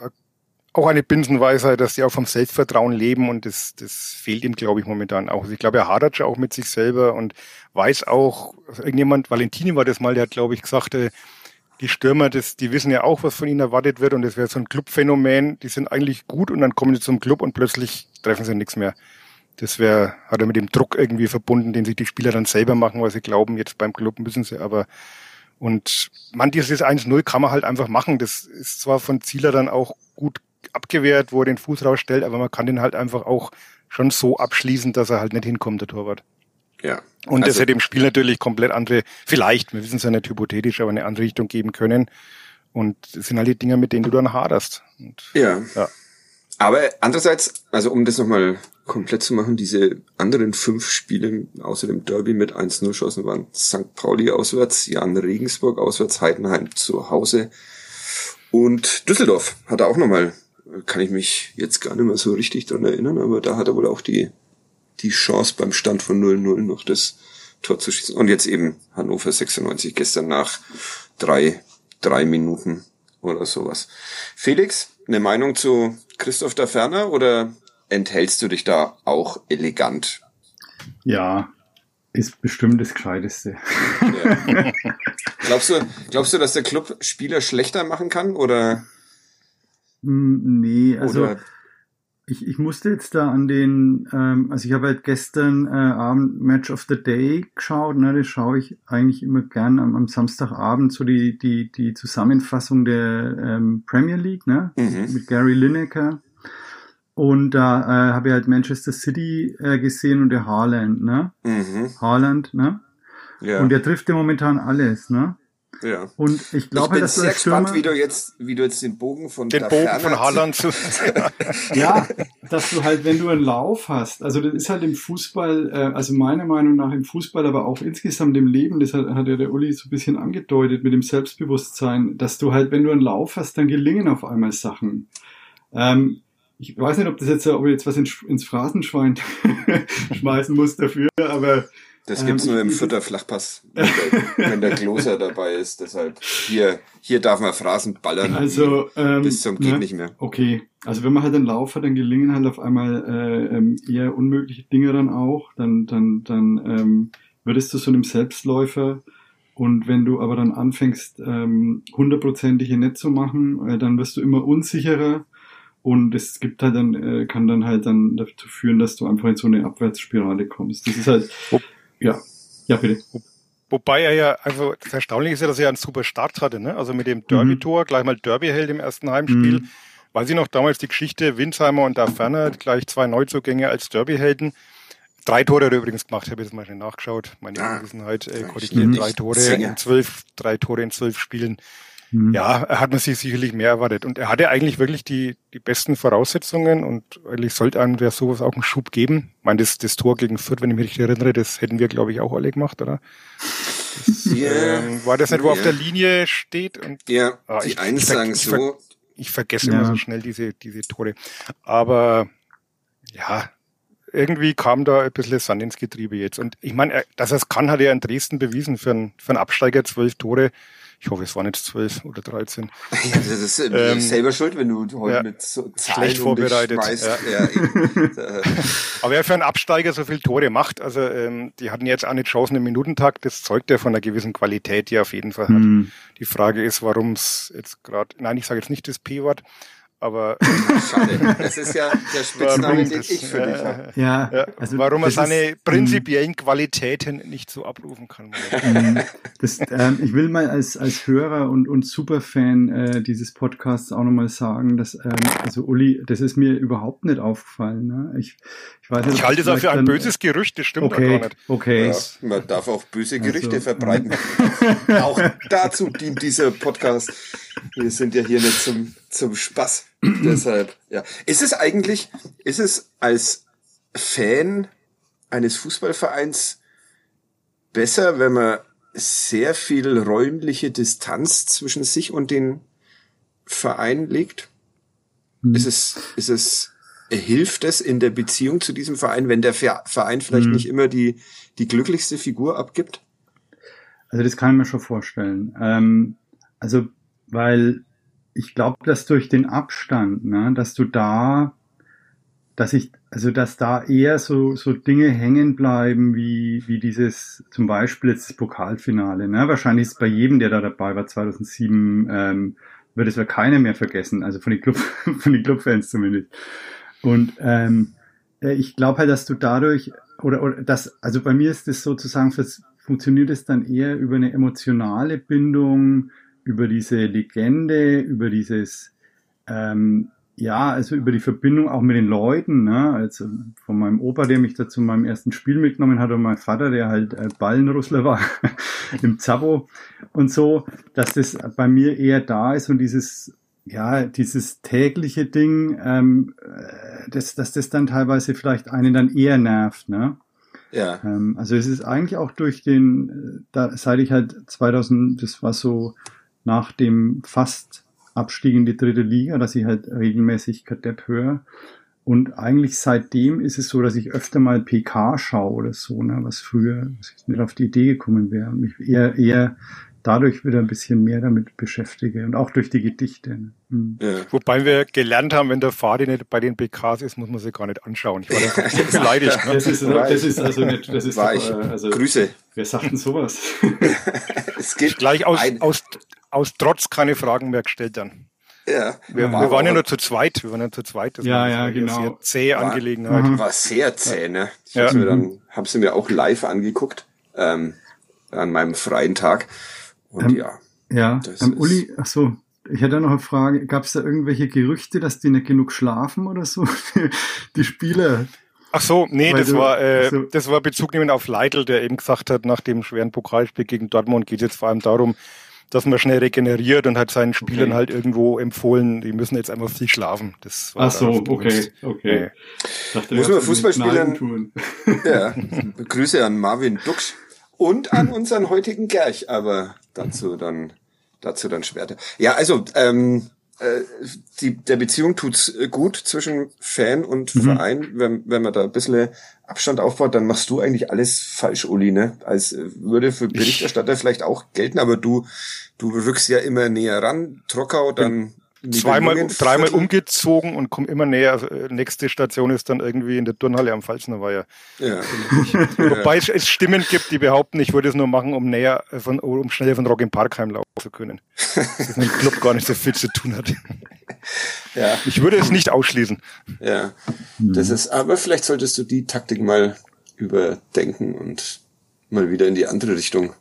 C: auch eine Binsenweisheit, dass die auch vom Selbstvertrauen leben und das, das fehlt ihm, glaube ich, momentan auch. Ich glaube, er hadert schon auch mit sich selber und weiß auch, also irgendjemand, Valentini war das mal, der hat, glaube ich, gesagt, äh, die Stürmer, das, die wissen ja auch, was von ihnen erwartet wird und das wäre so ein Clubphänomen, die sind eigentlich gut und dann kommen sie zum Club und plötzlich treffen sie nichts mehr. Das wäre, hat er mit dem Druck irgendwie verbunden, den sich die Spieler dann selber machen, weil sie glauben, jetzt beim Club müssen sie aber und man, dieses 1-0 kann man halt einfach machen. Das ist zwar von Zieler dann auch gut abgewehrt, wo er den Fuß rausstellt, aber man kann den halt einfach auch schon so abschließen, dass er halt nicht hinkommt, der Torwart.
B: Ja.
C: Und also, das hätte dem Spiel natürlich komplett andere, vielleicht, wir wissen es ja nicht hypothetisch, aber eine andere Richtung geben können. Und das sind halt die Dinge, mit denen du dann haderst. Und,
B: ja. ja. Aber andererseits, also um das nochmal komplett zu machen, diese anderen fünf Spiele außer dem Derby mit 1-0 Chancen waren St. Pauli auswärts, Jan Regensburg auswärts, Heidenheim zu Hause und Düsseldorf hat er auch nochmal kann ich mich jetzt gar nicht mehr so richtig dran erinnern, aber da hat er wohl auch die, die Chance beim Stand von 0-0 noch das Tor zu schießen. Und jetzt eben Hannover 96 gestern nach drei, drei Minuten oder sowas. Felix, eine Meinung zu Christoph da Ferner oder enthältst du dich da auch elegant?
A: Ja, ist bestimmt das Gescheiteste.
B: Ja. glaubst, du, glaubst du, dass der Club Spieler schlechter machen kann oder?
A: Hm, nee, also ich, ich musste jetzt da an den, ähm, also ich habe halt gestern äh, Abend Match of the Day geschaut, ne, das schaue ich eigentlich immer gern am, am Samstagabend, so die, die, die Zusammenfassung der ähm, Premier League, ne, mhm. mit Gary Lineker. Und da äh, habe ich halt Manchester City äh, gesehen und der Haaland, ne? Mhm. Haaland, ne? Ja. Und der trifft ja momentan alles, ne?
B: Ja.
A: Und ich glaube,
B: ich bin
A: dass
B: sehr gespannt, wie du jetzt, wie du jetzt den Bogen von
C: den Bogen von Haaland zu
A: ja, dass du halt, wenn du einen Lauf hast, also das ist halt im Fußball, äh, also meiner Meinung nach im Fußball, aber auch insgesamt im Leben, das hat, hat ja der Uli so ein bisschen angedeutet mit dem Selbstbewusstsein, dass du halt, wenn du einen Lauf hast, dann gelingen auf einmal Sachen. Ähm, ich weiß nicht, ob das jetzt, ob ich jetzt was ins, ins Phrasenschwein schmeißen muss dafür, aber
B: das gibt's ähm, nur im Fürther Flachpass, wenn der, wenn der Gloser dabei ist. Deshalb hier, hier darf man Phrasen ballern.
A: Also ähm,
B: bis zum geht
A: ne?
B: nicht mehr.
A: Okay, also wenn man halt einen Lauf hat, dann gelingen halt auf einmal äh, ähm, eher unmögliche Dinge dann auch. Dann, dann, dann ähm, würdest du so einem Selbstläufer. Und wenn du aber dann anfängst, ähm, hundertprozentige ähm, Netz zu machen, äh, dann wirst du immer unsicherer. Und es gibt halt dann, äh, kann dann halt dann dazu führen, dass du einfach in so eine Abwärtsspirale kommst. Das ist halt, ja, ja, bitte.
C: Wobei er ja, also das Erstaunliche ist ja, dass er einen super Start hatte, ne? Also mit dem Derby-Tor, mhm. gleich mal Derby-Held im ersten Heimspiel. Mhm. Weiß ich noch damals die Geschichte, Winsheimer und da Ferner, gleich zwei Neuzugänge als Derby-Helden. Drei Tore hat er übrigens gemacht, habe ich jetzt mal schnell nachgeschaut. Meine ah, Unwissenheit äh, korrigiert. Drei Tore in zwölf, drei Tore in zwölf Spielen. Mhm. Ja, er hat man sich sicherlich mehr erwartet. Und er hatte eigentlich wirklich die, die besten Voraussetzungen und eigentlich sollte einem der sowas auch einen Schub geben. Ich meine, das, das Tor gegen Fürth, wenn ich mich richtig erinnere, das hätten wir, glaube ich, auch alle gemacht, oder? Das, yeah. ähm, war das nicht, wo yeah. auf der Linie steht? Und,
B: ja, ah, die ich, einen ich, sagen
C: ich,
B: so.
C: Ich vergesse ja. immer so schnell diese, diese Tore. Aber ja, irgendwie kam da ein bisschen Sand ins Getriebe jetzt. Und ich meine, dass er es kann, hat er in Dresden bewiesen für einen, für einen Absteiger, zwölf Tore. Ich hoffe, es waren jetzt zwölf oder dreizehn.
B: Ja, das ist äh, ähm, selber schuld, wenn du heute ja, mit so
C: Zahlen schlecht vorbereitet. Ja. Ja, Aber wer für einen Absteiger so viele Tore macht, also ähm, die hatten jetzt auch nicht Chancen im Minutentakt, das zeugt ja von einer gewissen Qualität, die er auf jeden Fall hat. Mhm. Die Frage ist, warum es jetzt gerade, nein, ich sage jetzt nicht das P-Wort, aber
B: Schade. Das ist ja der Spitzname, den ich für dich habe.
A: Ja,
C: ja, also warum er seine ist, prinzipiellen Qualitäten nicht so abrufen kann.
A: Mhm. Das, ähm, ich will mal als, als Hörer und, und Superfan äh, dieses Podcasts auch nochmal sagen, dass, ähm, also Uli, das ist mir überhaupt nicht aufgefallen. Ne? Ich,
C: ich, weiß nicht, ich halte es auch für ein böses Gerücht, das stimmt
A: okay,
C: gar nicht.
A: Okay. Ja,
B: man darf auch böse Gerüchte also, verbreiten. auch dazu dient dieser Podcast. Wir sind ja hier nicht zum, zum Spaß. Deshalb, ja. Ist es eigentlich, ist es als Fan eines Fußballvereins besser, wenn man sehr viel räumliche Distanz zwischen sich und den Verein legt? Mhm. Ist es, ist es, hilft es in der Beziehung zu diesem Verein, wenn der Verein vielleicht mhm. nicht immer die, die glücklichste Figur abgibt?
A: Also das kann ich mir schon vorstellen. Ähm, also, weil ich glaube, dass durch den Abstand, ne, dass du da, dass ich, also dass da eher so, so Dinge hängen bleiben, wie, wie dieses, zum Beispiel jetzt das Pokalfinale. Ne? Wahrscheinlich ist bei jedem, der da dabei war, 2007, ähm, wird es ja keiner mehr vergessen, also von den Club, von den Clubfans zumindest. Und ähm, äh, ich glaube halt, dass du dadurch, oder, oder das, also bei mir ist das sozusagen, funktioniert es dann eher über eine emotionale Bindung, über diese Legende, über dieses, ähm, ja, also über die Verbindung auch mit den Leuten, ne? also von meinem Opa, der mich da zu meinem ersten Spiel mitgenommen hat, und mein Vater, der halt äh, Ballenrussler war im Zabo und so, dass das bei mir eher da ist und dieses, ja, dieses tägliche Ding, ähm, äh, dass, dass das dann teilweise vielleicht einen dann eher nervt, ne?
B: Ja.
A: Ähm, also es ist eigentlich auch durch den, äh, da, seit ich halt 2000, das war so nach dem fast Abstieg in die dritte Liga, dass ich halt regelmäßig Kadepp höre. Und eigentlich seitdem ist es so, dass ich öfter mal PK schaue oder so, ne, was früher was ich nicht auf die Idee gekommen wäre. Und mich eher, eher dadurch wieder ein bisschen mehr damit beschäftige und auch durch die Gedichte. Ne?
C: Hm. Ja. Wobei wir gelernt haben, wenn der Fadi nicht bei den PKs ist, muss man sich gar nicht anschauen. Ich war da ein bisschen beleidigt.
A: Ne? Das, ist, das ist also nicht, das ist
B: doch. Äh, also, Grüße.
A: Wer sagt denn sowas?
C: es geht gleich aus, aus, aus Trotz keine Fragen mehr gestellt dann.
B: Ja.
C: Wir, wir waren ja nur zu zweit. Wir waren ja zu zweit.
A: Das ja, ja, genau.
C: Sehr zähe war, Angelegenheit.
B: Mhm. War sehr zäh, ne? Ich ja. hab's mir dann, hab's mir auch live angeguckt, ähm, an meinem freien Tag. Und
A: ähm,
B: ja.
A: Ja, ähm, Uli, ach so, ich hätte noch eine Frage. Gab es da irgendwelche Gerüchte, dass die nicht genug schlafen oder so? die Spieler.
C: Ach so, nee, das du, war äh, so. das war Bezug nehmen auf Leitl, der eben gesagt hat, nach dem schweren Pokalspiel gegen Dortmund geht es jetzt vor allem darum, dass man schnell regeneriert und hat seinen Spielern okay. halt irgendwo empfohlen, die müssen jetzt einfach viel schlafen. Das
A: war Ach so, okay, okay.
B: Dachte, Muss man Fußballspielern, ja, Grüße an Marvin Dux und an unseren heutigen Gerch, aber dazu dann, dazu dann später. Ja, also, ähm, äh, die, der Beziehung tut's äh, gut zwischen Fan und mhm. Verein. Wenn, wenn man da ein bisschen Abstand aufbaut, dann machst du eigentlich alles falsch, Uli, ne? Als äh, würde für Berichterstatter vielleicht auch gelten, aber du, du rückst ja immer näher ran. Trockau, dann
C: zweimal, dreimal umgezogen und komme immer näher. Äh, nächste Station ist dann irgendwie in der Turnhalle am Pfalzner Weiher. Ja. Wobei es, Stimmen gibt, die behaupten, ich würde es nur machen, um näher von, um schneller von Rock im Park heimlaufen zu können. Das mit dem Club gar nicht so viel zu tun hat. Ja. Ich würde es nicht ausschließen.
B: Ja. Das ist, aber vielleicht solltest du die Taktik mal überdenken und mal wieder in die andere Richtung ein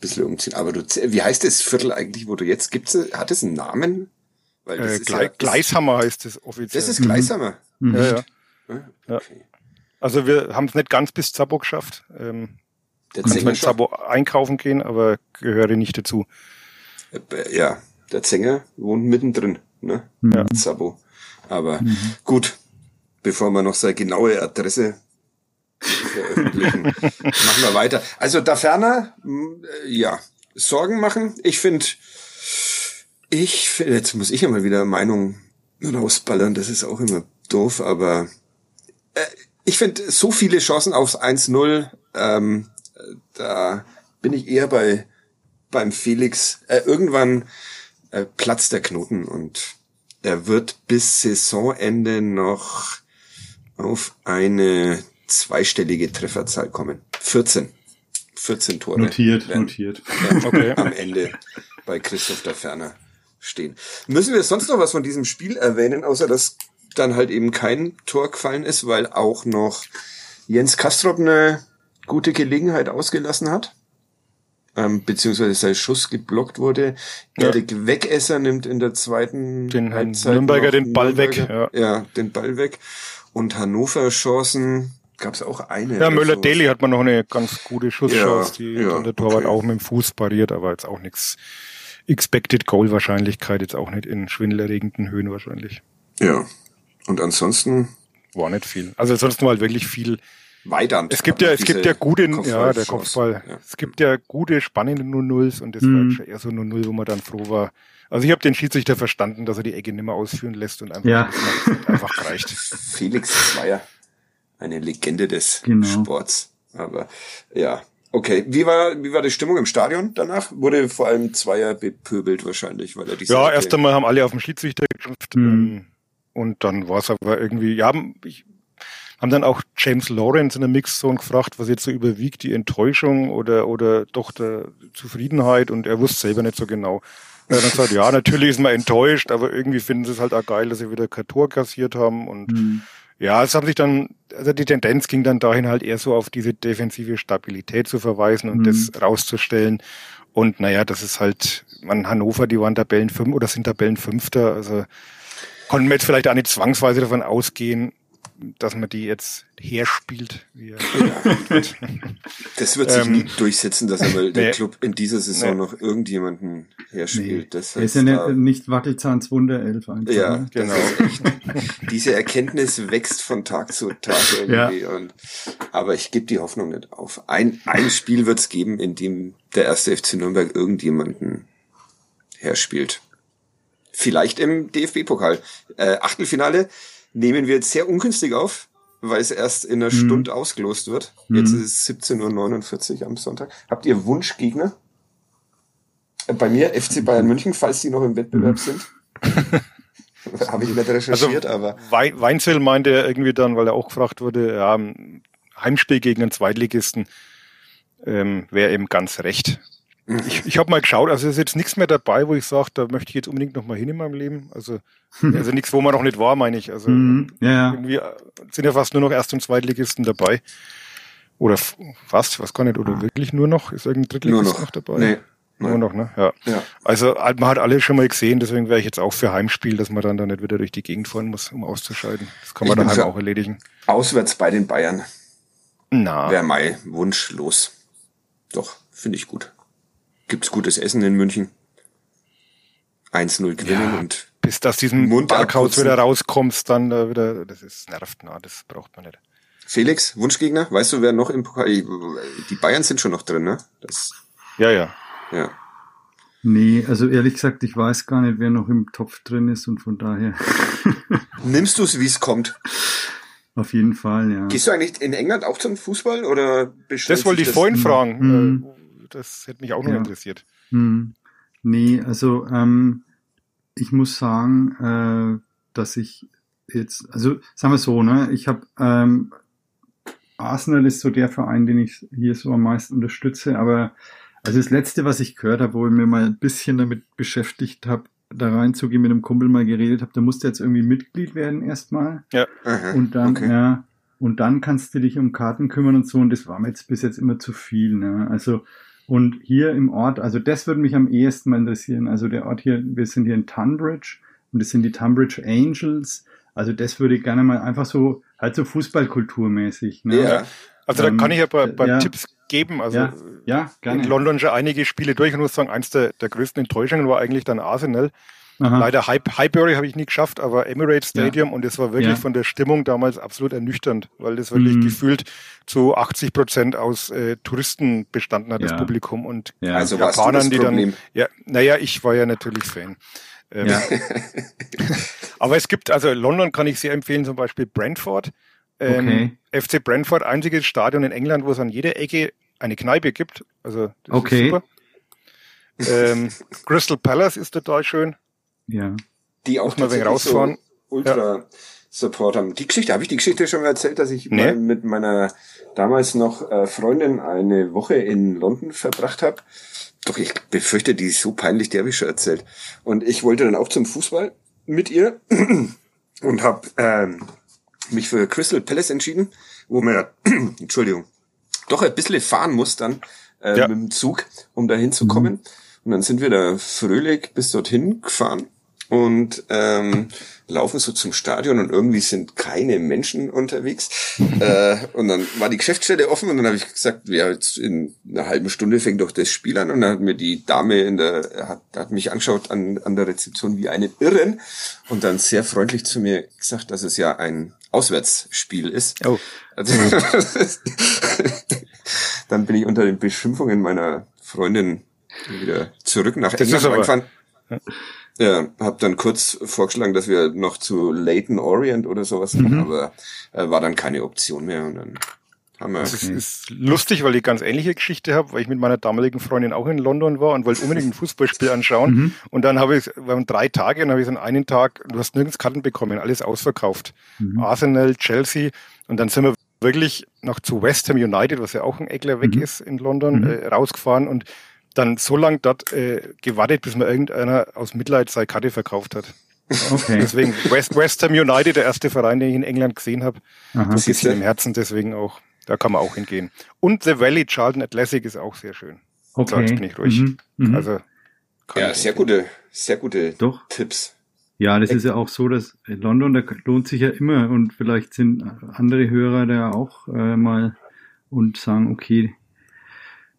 B: bisschen umziehen. Aber du, wie heißt das Viertel eigentlich, wo du jetzt gibt's, hat es einen Namen?
C: Weil das äh, ist Gle ja, Gleishammer heißt es offiziell.
B: Das ist Gleishammer. Mhm.
C: Ja, ja. ja. Okay. Also wir haben es nicht ganz bis Zabo geschafft. Ähm, der Zenger mit Zabo einkaufen gehen, aber gehöre nicht dazu.
B: Äh, ja, der Zenger wohnt mittendrin, ne? Ja. Zabo. Aber mhm. gut, bevor wir noch seine genaue Adresse veröffentlichen, machen wir weiter. Also da ferner, äh, ja, Sorgen machen. Ich finde, ich, jetzt muss ich ja mal wieder Meinung rausballern, das ist auch immer doof, aber äh, ich finde so viele Chancen aufs 1-0, ähm, da bin ich eher bei beim Felix. Äh, irgendwann äh, platzt der Knoten und er wird bis Saisonende noch auf eine zweistellige Trefferzahl kommen. 14. 14 Tore.
A: Notiert, notiert.
B: Okay. Am Ende bei Christoph der Ferner stehen. Müssen wir sonst noch was von diesem Spiel erwähnen, außer dass dann halt eben kein Tor gefallen ist, weil auch noch Jens Kastrop eine gute Gelegenheit ausgelassen hat, ähm, beziehungsweise sein Schuss geblockt wurde. Ja. Erik Wegesser nimmt in der zweiten
C: den Halbzeit Nürnberger den Ball
B: Nürnberger, weg. Ja. ja, den Ball weg. Und Hannover Chancen gab es auch eine.
C: Ja, Müller-Deli hat man noch eine ganz gute Schusschance, ja, die ja, der Torwart okay. auch mit dem Fuß pariert, aber jetzt auch nichts Expected Goal Wahrscheinlichkeit jetzt auch nicht in schwindelerregenden Höhen wahrscheinlich.
B: Ja. Und ansonsten
C: war nicht viel. Also ansonsten war halt wirklich viel
B: weiter.
C: Es gibt ja, es gibt ja gute, ja, der Kopfball. Ja. Es gibt ja gute, spannende 0-0s und das mhm. war schon eher so 0-0, wo man dann froh war. Also ich habe den Schiedsrichter verstanden, dass er die Ecke nicht mehr ausführen lässt und einfach,
A: ja.
B: einfach reicht. Felix Zweier, eine Legende des genau. Sports. Aber ja, Okay, wie war, wie war die Stimmung im Stadion danach? Wurde vor allem Zweier bepöbelt wahrscheinlich, weil er
C: die Ja, erst einmal haben alle auf den Schiedsrichter geschimpft mhm. und dann war es aber irgendwie, ja, ich, haben dann auch James Lawrence in der Mixzone gefragt, was jetzt so überwiegt, die Enttäuschung oder, oder doch der Zufriedenheit und er wusste selber nicht so genau. Er hat dann gesagt, ja, natürlich ist man enttäuscht, aber irgendwie finden sie es halt auch geil, dass sie wieder kein Tor kassiert haben und mhm. Ja, es hat sich dann, also die Tendenz ging dann dahin halt eher so auf diese defensive Stabilität zu verweisen und mhm. das rauszustellen. Und naja, das ist halt, man, Hannover, die waren Tabellen fünf oder sind Tabellen Fünfter, also konnten wir jetzt vielleicht auch nicht zwangsweise davon ausgehen, dass man die jetzt herspielt. Wie er
B: wird. Das wird sich ähm, nie durchsetzen, dass aber der nee, Club in dieser Saison nee. noch irgendjemanden herspielt. Nee.
A: Das heißt, ist ja nicht, nicht Wattelsahns Wunderelf
B: einfach. Ja, ne? genau. diese Erkenntnis wächst von Tag zu Tag irgendwie. Ja. Und, aber ich gebe die Hoffnung nicht auf. Ein, ein Spiel wird es geben, in dem der erste FC Nürnberg irgendjemanden herspielt. Vielleicht im DFB-Pokal. Äh, Achtelfinale nehmen wir jetzt sehr ungünstig auf, weil es erst in einer mhm. Stunde ausgelost wird. Mhm. Jetzt ist es 17.49 Uhr am Sonntag. Habt ihr Wunschgegner? Äh, bei mir FC Bayern München, falls die noch im Wettbewerb mhm. sind. Habe ich nicht recherchiert, also, aber.
C: Weinzel meinte er irgendwie dann, weil er auch gefragt wurde, ja, Heimspiel gegen einen Zweitligisten ähm, wäre eben ganz recht. Ich, ich habe mal geschaut, also ist jetzt nichts mehr dabei, wo ich sage, da möchte ich jetzt unbedingt noch mal hin in meinem Leben. Also, also nichts, wo man noch nicht war, meine ich. Also mhm. ja, irgendwie äh, sind ja fast nur noch Erst- und Zweitligisten dabei. Oder fast, was gar nicht, oder wirklich nur noch? Ist irgendein Drittligist noch. noch. dabei? Nee. Nur noch, ne? Ja. ja. Also man hat alle schon mal gesehen, deswegen wäre ich jetzt auch für Heimspiel, dass man dann da nicht wieder durch die Gegend fahren muss, um auszuscheiden. Das kann man ich daheim auch erledigen.
B: Auswärts bei den Bayern.
C: Na.
B: Wäre mein Wunsch los. Doch, finde ich gut gibt's gutes Essen in München. 1-0 gewinnen
C: Ja.
B: und
C: Bis dass diesen
B: Mund abputzen.
C: wieder rauskommst, dann äh, wieder, das ist nervt, na, das braucht man nicht.
B: Felix, Wunschgegner, weißt du, wer noch im Pokal, die Bayern sind schon noch drin, ne? Das,
C: Ja, ja.
B: ja.
A: Nee, also ehrlich gesagt, ich weiß gar nicht, wer noch im Topf drin ist und von daher
B: Nimmst du es, wie es kommt?
A: auf jeden Fall, ja.
B: Gehst du eigentlich in England auch zum Fußball oder
C: Das wollte ich vorhin fragen.
A: Mhm.
C: Das hätte mich auch noch
A: Ja.
C: interessiert.
A: Hm. Nee, also ähm, ich muss sagen, äh, dass ich jetzt, also sagen wir so, ne, ich habe ähm, Arsenal ist so der Verein, den ich hier so am meisten unterstütze, aber also das letzte, was ich gehört habe, wo ich mir mal ein bisschen damit beschäftigt habe, da reinzugehen, mit einem Kumpel mal geredet habe, da musste jetzt irgendwie Mitglied werden erstmal.
B: Aha,
A: Und dann,
B: okay.
A: ja, und dann kannst du dich um Karten kümmern und so. Und das war mir jetzt bis jetzt immer zu viel. Ne? Also, und hier im Ort, also das würde mich am ehesten mal interessieren. Also der Ort hier, wir sind hier in Tunbridge und das sind die Tunbridge Angels. Also das würde ich gerne mal einfach so, halt so Fußballkulturmäßig. Ne?
B: Ja,
C: Also da
A: Ähm,
C: kann ich aber bei
A: ja.
C: Tipps geben. Also
A: ja, ja, gerne.
C: in London schon einige Spiele durch und muss sagen, eins der, der größten Enttäuschungen war eigentlich dann Arsenal.
A: Aha.
C: Leider High, Highbury habe ich nie geschafft, aber Emirates
A: Ja.
C: Stadium und es war wirklich
A: Ja.
C: von der Stimmung damals absolut ernüchternd, weil das wirklich
A: Mhm.
C: gefühlt zu 80 Prozent aus äh, Touristen bestanden hat, das
A: Ja.
C: Publikum und
A: Ja.
B: Also warst du das
C: Japanern, die dann, ja, naja, ich war ja natürlich Fan. Ähm,
A: ja.
C: Aber es gibt, also London kann ich sehr empfehlen, zum Beispiel Brentford. Ähm,
A: Okay.
C: FC Brentford, einziges Stadion in England, wo es an jeder Ecke eine Kneipe gibt. Also das
A: Okay.
C: ist super. Ähm, Crystal Palace ist total schön.
A: Ja.
B: die auch
C: man wegen rausfahren.
B: So Ultra Support haben. Die Geschichte, habe ich die Geschichte schon mal erzählt, dass ich
C: Nee.
B: mal mit meiner damals noch äh, Freundin eine Woche in London verbracht habe. Doch ich befürchte, die ist so peinlich, die habe ich schon erzählt. Und ich wollte dann auch zum Fußball mit ihr und habe ähm, mich für Crystal Palace entschieden, wo man, Entschuldigung, doch ein bisschen fahren muss dann äh,
C: Ja.
B: mit dem Zug, um da hinzukommen. Und dann sind wir da fröhlich bis dorthin gefahren und ähm, laufen so zum Stadion und irgendwie sind keine Menschen unterwegs. äh, und dann war die Geschäftsstelle offen und dann habe ich gesagt, ja, jetzt in einer halben Stunde fängt doch das Spiel an und dann hat mir die Dame in der hat, hat mich angeschaut an, an der Rezeption wie einen Irren und dann sehr freundlich zu mir gesagt, dass es ja ein Auswärtsspiel ist.
C: Oh.
B: Also, dann bin ich unter den Beschimpfungen meiner Freundin wieder zurück nach England gefahren. Ja, hab dann kurz vorgeschlagen, dass wir noch zu Leighton Orient oder sowas
A: Mhm.
B: aber äh, war dann keine Option mehr und dann haben wir.
C: Das ist, ist lustig, weil ich ganz ähnliche Geschichte habe, weil ich mit meiner damaligen Freundin auch in London war und wollte unbedingt ein Fußballspiel anschauen.
A: Mhm.
C: Und dann habe ich, wir waren drei Tage und habe ich so an einen Tag, du hast nirgends Karten bekommen, alles ausverkauft.
A: Mhm.
C: Arsenal, Chelsea und dann sind wir wirklich noch zu West Ham United, was ja auch ein Eckler weg
A: Mhm.
C: ist in London,
A: Mhm.
C: äh, rausgefahren und dann so lang dort äh, gewartet, bis mir irgendeiner aus Mitleid seine Karte verkauft hat.
A: Okay.
C: Deswegen West, West Ham United, der erste Verein, den ich in England gesehen habe, bisschen
B: Siehste?
C: im Herzen, deswegen auch. Da kann man auch hingehen. Und The Valley Charlton Athletic ist auch sehr schön. So,
A: Okay.
C: jetzt bin ich ruhig.
A: Mhm. Mhm.
C: Also kann
B: ja,
C: ich
B: sehr gute, sehr gute
A: Doch.
B: Tipps.
A: Ja, das ist ja auch so, dass in London, da lohnt sich ja immer und vielleicht sind andere Hörer da auch äh, mal und sagen, okay,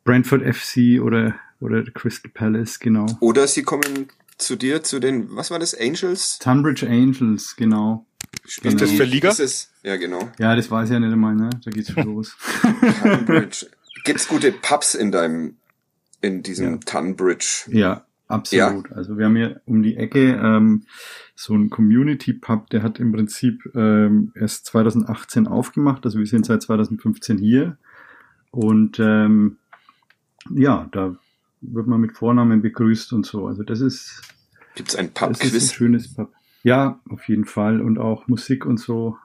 A: Brentford FC oder, oder Crystal Palace, genau.
B: Oder sie kommen zu dir, zu den, was war das, Angels?
A: Tunbridge Angels, genau.
B: Spielen
A: das
B: die-
C: für Liga?
B: Ist es, ja, genau.
A: Ja, das weiß ich ja nicht einmal, ne? Da geht's schon los.
B: Tunbridge. Gibt's gute Pubs in deinem, in diesem
A: Ja.
B: Tunbridge?
A: Ja, absolut. Also wir haben hier um die Ecke ähm, so ein Community Pub, der hat im Prinzip ähm, erst 2018 aufgemacht. Also wir sind seit 2015 hier. Und ähm, ja, da wird man mit Vornamen begrüßt und so. Also das ist,
B: Gibt's ein
A: das ist ein
B: Pub-Quiz?
A: schönes Pub. Ja, auf jeden Fall. Und auch Musik und so.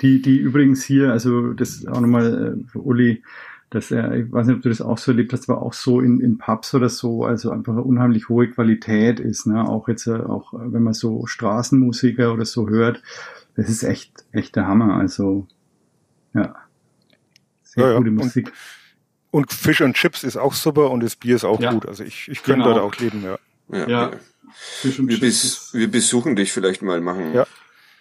A: Die, die übrigens hier, also das auch nochmal äh, für Uli, dass er, ich weiß nicht, ob du das auch so erlebt hast, aber auch so in, in Pubs oder so, also einfach eine unheimlich hohe Qualität ist, ne? Auch jetzt, äh, auch äh, wenn man so Straßenmusiker oder so hört, das ist echt, echt der Hammer. Also, ja. Sehr
C: Ja, ja.
A: gute
C: Und-
A: Musik.
C: Und Fish and Chips ist auch super und das Bier ist auch
A: Ja.
C: gut. Also ich, ich könnte
A: Genau.
C: dort auch leben, ja.
B: Ja.
A: Ja.
B: ja.
A: Fisch und
B: Wir,
A: Chips
B: bes wir besuchen dich vielleicht mal, machen
C: Ja.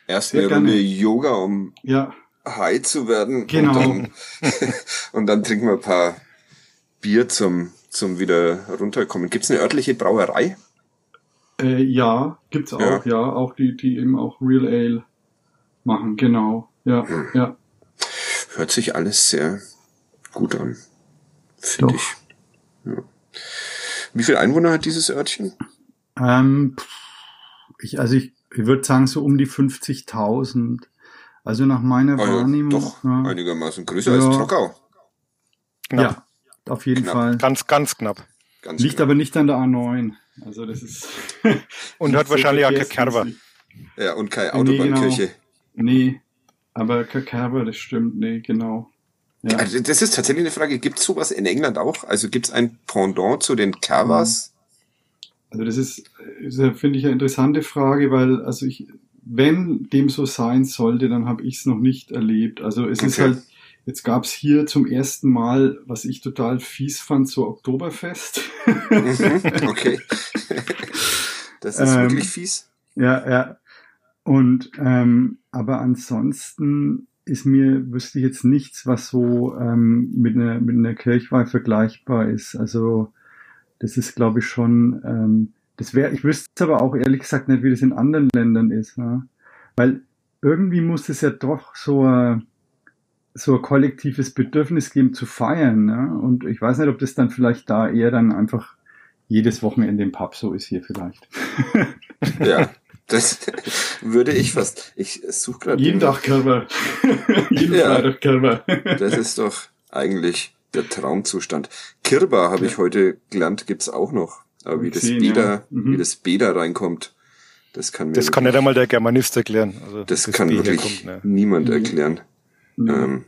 B: erst eine. Runde Yoga, um
A: ja,
B: high zu werden.
A: Genau.
B: Und dann, und dann trinken wir ein paar Bier zum, zum wieder runterkommen. Gibt's eine örtliche Brauerei?
A: Äh, ja, gibt's auch, ja.
B: Ja.
A: auch die, die eben auch Real Ale machen, genau. Ja,
B: Hm.
A: ja.
B: Hört sich alles sehr gut an. Finde ich. Ja. Wie viele Einwohner hat dieses Örtchen?
A: Ähm, pff, ich, also ich, ich würde sagen so um die 50.000. Also nach meiner
B: Ah ja,
A: Wahrnehmung.
B: doch,
A: ja,
B: einigermaßen größer
A: Ja.
B: als Trockau.
C: Knapp.
A: ja, auf jeden
B: Knapp.
A: Fall.
C: Ganz, ganz knapp.
B: Ganz
A: Liegt
B: genau.
A: aber nicht an der A9. Also das ist.
C: Und hat
A: so
C: wahrscheinlich auch kein. Kerber.
B: Ja, und keine
A: Nee,
B: Autobahnkirche.
A: Nee, aber Kerber, das stimmt, nee, genau. Ja.
B: Also das ist tatsächlich eine Frage. Gibt es sowas in England auch? Also gibt es ein Pendant zu den Kervers?
A: Also das ist, ist finde ich, eine interessante Frage, weil also ich, wenn dem so sein sollte, dann habe ich es noch nicht erlebt. Also es ist
B: Okay.
A: halt, jetzt gab es hier zum ersten Mal, was ich total fies fand, so Oktoberfest.
B: Mhm, okay. das ist
A: Ähm,
B: wirklich fies.
A: ja, ja. Und ähm, aber ansonsten ist mir, wüsste ich jetzt nichts, was so ähm, mit einer mit einer Kirchweih vergleichbar ist. Also das ist, glaube ich, schon, ähm, das wäre, ich wüsste aber auch ehrlich gesagt nicht, wie das in anderen Ländern ist. Ja? Weil irgendwie muss es ja doch so ein, so ein kollektives Bedürfnis geben zu feiern. Ja? Und ich weiß nicht, ob das dann vielleicht da eher dann einfach jedes Wochenende im Pub so ist hier vielleicht.
B: Ja, das würde ich fast. Ich suche gerade.
A: Jeden
B: den-
A: Tag Körper. Jeden
B: Ja.
A: Freitag Körper.
B: Das ist doch eigentlich der Traumzustand. Kirba habe ich heute gelernt, gibt's auch noch. Aber wie das
A: Gesehen,
B: Beda,
A: ja. Mhm.
B: wie das Beda reinkommt, das kann mir
C: Das kann nicht einmal der Germanist erklären. Also,
B: das kann
C: B
B: wirklich
C: herkommt, ne.
B: niemand
A: Mhm.
B: erklären. Ähm,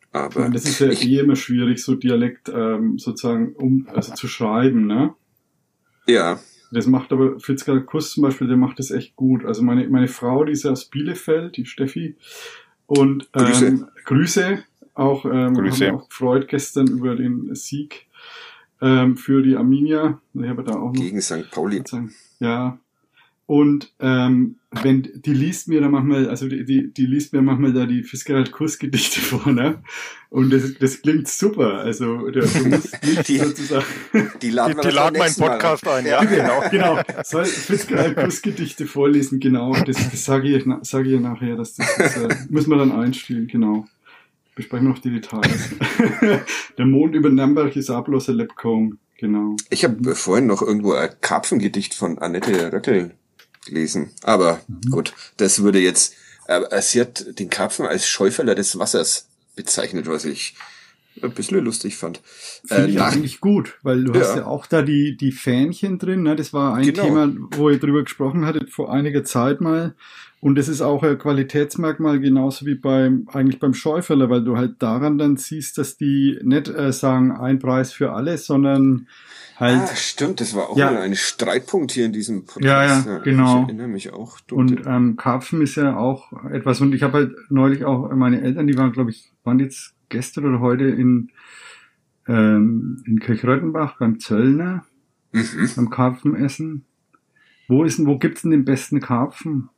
A: Ich
B: aber
A: meine, das ist ja
B: ich,
A: eh immer schwierig, so Dialekt ähm, sozusagen um also zu schreiben, ne?
B: ja,
A: Das macht aber Fitzgerald Kuss zum Beispiel, der macht das echt gut. Also meine, meine Frau, die ist aus Bielefeld, die Steffi. Und ähm,
B: Grüße.
A: Grüße. Auch ähm,
C: Grüße.
A: haben auch gefreut gestern über den Sieg ähm, für die Arminia. Ich habe da auch noch
B: gegen St. Pauli.
A: ja. Und ähm, wenn die liest mir da manchmal, also die, die, die liest mir manchmal da die Fitzgerald Kuss Gedichte vor, ne? Und das, das klingt super. Also der, du musst nicht
B: Die-
A: sozusagen
B: Die laden,
C: Die, die laden meinen Podcast ein, ja, genau.
A: genau, soll Fitzgerald Kussgedichte vorlesen, genau. Das, das sage ich, sage ich nachher, dass das, das äh, müssen wir dann einstellen, genau. Besprechen wir noch die Details. Der Mond über Nürnberg ist ein Lepcone, genau.
B: Ich habe vorhin noch irgendwo ein Karpfengedicht von Annette Röckel gelesen. Aber
A: Mhm.
B: gut, das würde jetzt, äh, sie hat den Karpfen als Schäuferler des Wassers bezeichnet, was ich ein bisschen lustig fand.
A: Finde
B: Äh,
A: ich
B: nach,
A: eigentlich gut, weil du
B: Ja.
A: hast ja auch da die, die Fähnchen drin, ne? Das war ein
B: Genau.
A: Thema, wo ihr drüber gesprochen hattet vor einiger Zeit mal. Und das ist auch ein Qualitätsmerkmal, genauso wie beim, eigentlich beim Schäuferler, weil du halt daran dann siehst, dass die nicht äh, sagen, ein Preis für alles, sondern halt,
B: ah, stimmt, das war auch
A: Ja.
B: mal ein Streitpunkt hier in diesem Podcast.
A: Ja, ja, genau.
B: Ich erinnere mich auch.
A: Und
B: dunkel.
A: ähm, Karpfen ist ja auch etwas, und ich habe halt neulich auch meine Eltern, die waren, glaube ich, waren jetzt gestern oder heute in, ähm, in Kirchröttenbach beim Zöllner,
B: mhm.
A: beim Karpfenessen. Wo ist denn, wo gibt's denn den besten Karpfen?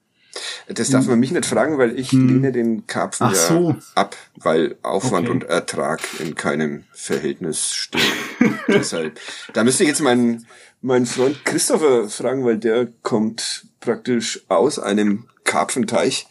B: Das darf man mich nicht fragen, weil ich
A: Hm.
B: lehne den Karpfen ja
A: so.
B: ab, weil Aufwand
A: Okay.
B: und Ertrag in keinem Verhältnis stehen. Deshalb, da müsste ich jetzt meinen, meinen Freund Christopher fragen, weil der kommt praktisch aus einem Karpfenteich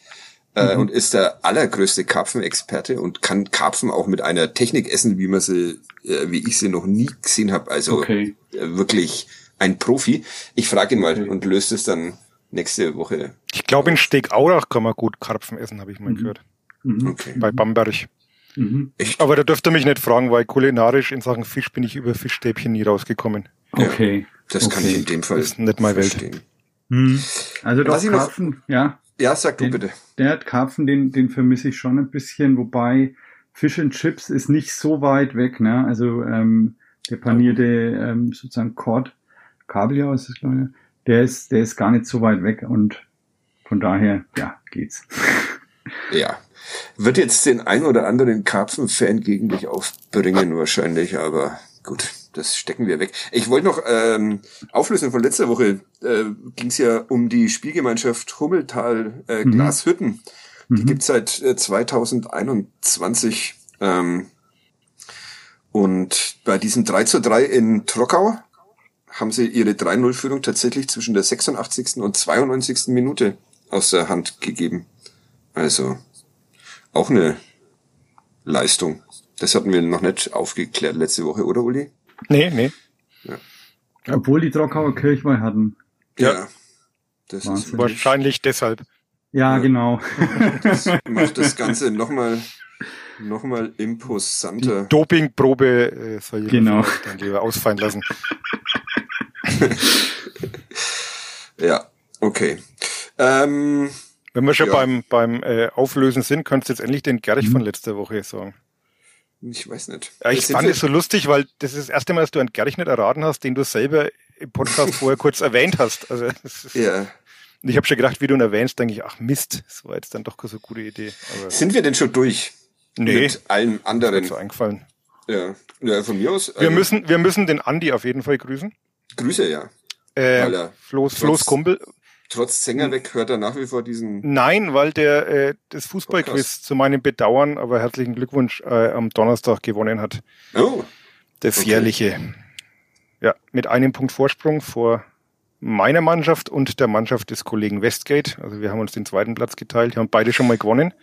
B: äh,
A: Mhm.
B: und ist der allergrößte Karpfenexperte und kann Karpfen auch mit einer Technik essen, wie man sie, äh, wie ich sie noch nie gesehen habe. Also
A: Okay.
B: äh, wirklich ein Profi. Ich frage ihn mal
A: Okay.
B: und löse es dann nächste Woche.
C: Ich glaube, in Stegaurach kann man gut Karpfen essen, habe ich mal
A: Mhm.
C: gehört.
A: Mhm.
B: Okay.
C: Bei Bamberg.
A: Mhm.
C: Aber da dürft ihr mich nicht fragen, weil kulinarisch in Sachen Fisch bin ich über Fischstäbchen nie rausgekommen.
B: Ja.
A: Okay.
B: Das kann
A: Okay.
B: ich in dem Fall
C: Das ist nicht meine Welt.
A: Mhm. Also doch Karpfen, ja.
B: Ja, sag du
A: Den-
B: bitte.
A: Der hat Karpfen, den, den vermisse ich schon ein bisschen, wobei Fish and Chips ist nicht so weit weg, ne? Also ähm, der panierte ähm, sozusagen Kord, Kabeljau ist das glaube ich, der ist, der ist gar nicht so weit weg und von daher, ja, geht's.
B: Ja. Wird jetzt den ein oder anderen Karpfen-Fan gegen dich aufbringen wahrscheinlich, aber gut, das stecken wir weg. Ich wollte noch ähm, auflösen von letzter Woche. Äh, Ging es ja um die Spielgemeinschaft Hummeltal äh,
A: Mhm.
B: Glashütten. Die
A: Mhm.
B: gibt's seit äh, 2021. Ähm, und bei diesem 3 zu 3 in Trockau haben sie ihre 3-0-Führung tatsächlich zwischen der 86. und 92. Minute aus der Hand gegeben. Also auch eine Leistung. Das hatten wir noch nicht aufgeklärt letzte Woche, oder Uli?
C: Nee, nee.
A: Obwohl die Trockauer Kirchweih hatten.
B: Ja. Das ist.
C: Wahrscheinlich deshalb.
A: Ja,
B: Ja.
A: genau.
B: das macht das Ganze nochmal noch mal imposanter.
C: Dopingprobe äh, soll
A: Genau.
C: dann lieber ausfallen lassen.
B: Ja, okay. Ähm,
C: Wenn wir schon
B: Ja.
C: beim, beim äh, Auflösen sind, kannst du jetzt endlich den Gerch von letzter Woche sagen.
B: ich weiß nicht.
C: Ja, ich fand es so lustig, weil das ist das erste Mal, dass du einen Gerch nicht erraten hast, den du selber im Podcast vorher kurz erwähnt hast. Also ist,
B: Ja.
C: und ich habe schon gedacht, wie du ihn erwähnst, denke ich, ach Mist, das war jetzt dann doch keine so gute Idee. Aber
B: Sind wir denn schon durch?
C: nee,
B: Mit allem
C: ist
B: anderen.
C: mir so eingefallen.
B: Ja. ja, von mir aus.
C: Wir
B: also,
C: müssen, wir müssen den Andi auf jeden Fall grüßen.
B: Grüße, ja.
C: Äh, Flo's,
B: trotz-
C: Flo's Kumpel.
B: Trotz Sänger weg hört er nach wie vor diesen.
C: Nein, weil der äh, das Fußballquiz zu meinem Bedauern, aber herzlichen Glückwunsch äh, am Donnerstag gewonnen hat.
B: Oh,
C: Das
B: Okay.
C: jährliche. Ja, mit einem Punkt Vorsprung vor meiner Mannschaft und der Mannschaft des Kollegen Westgate. Also wir haben uns den zweiten Platz geteilt. Wir haben beide schon mal gewonnen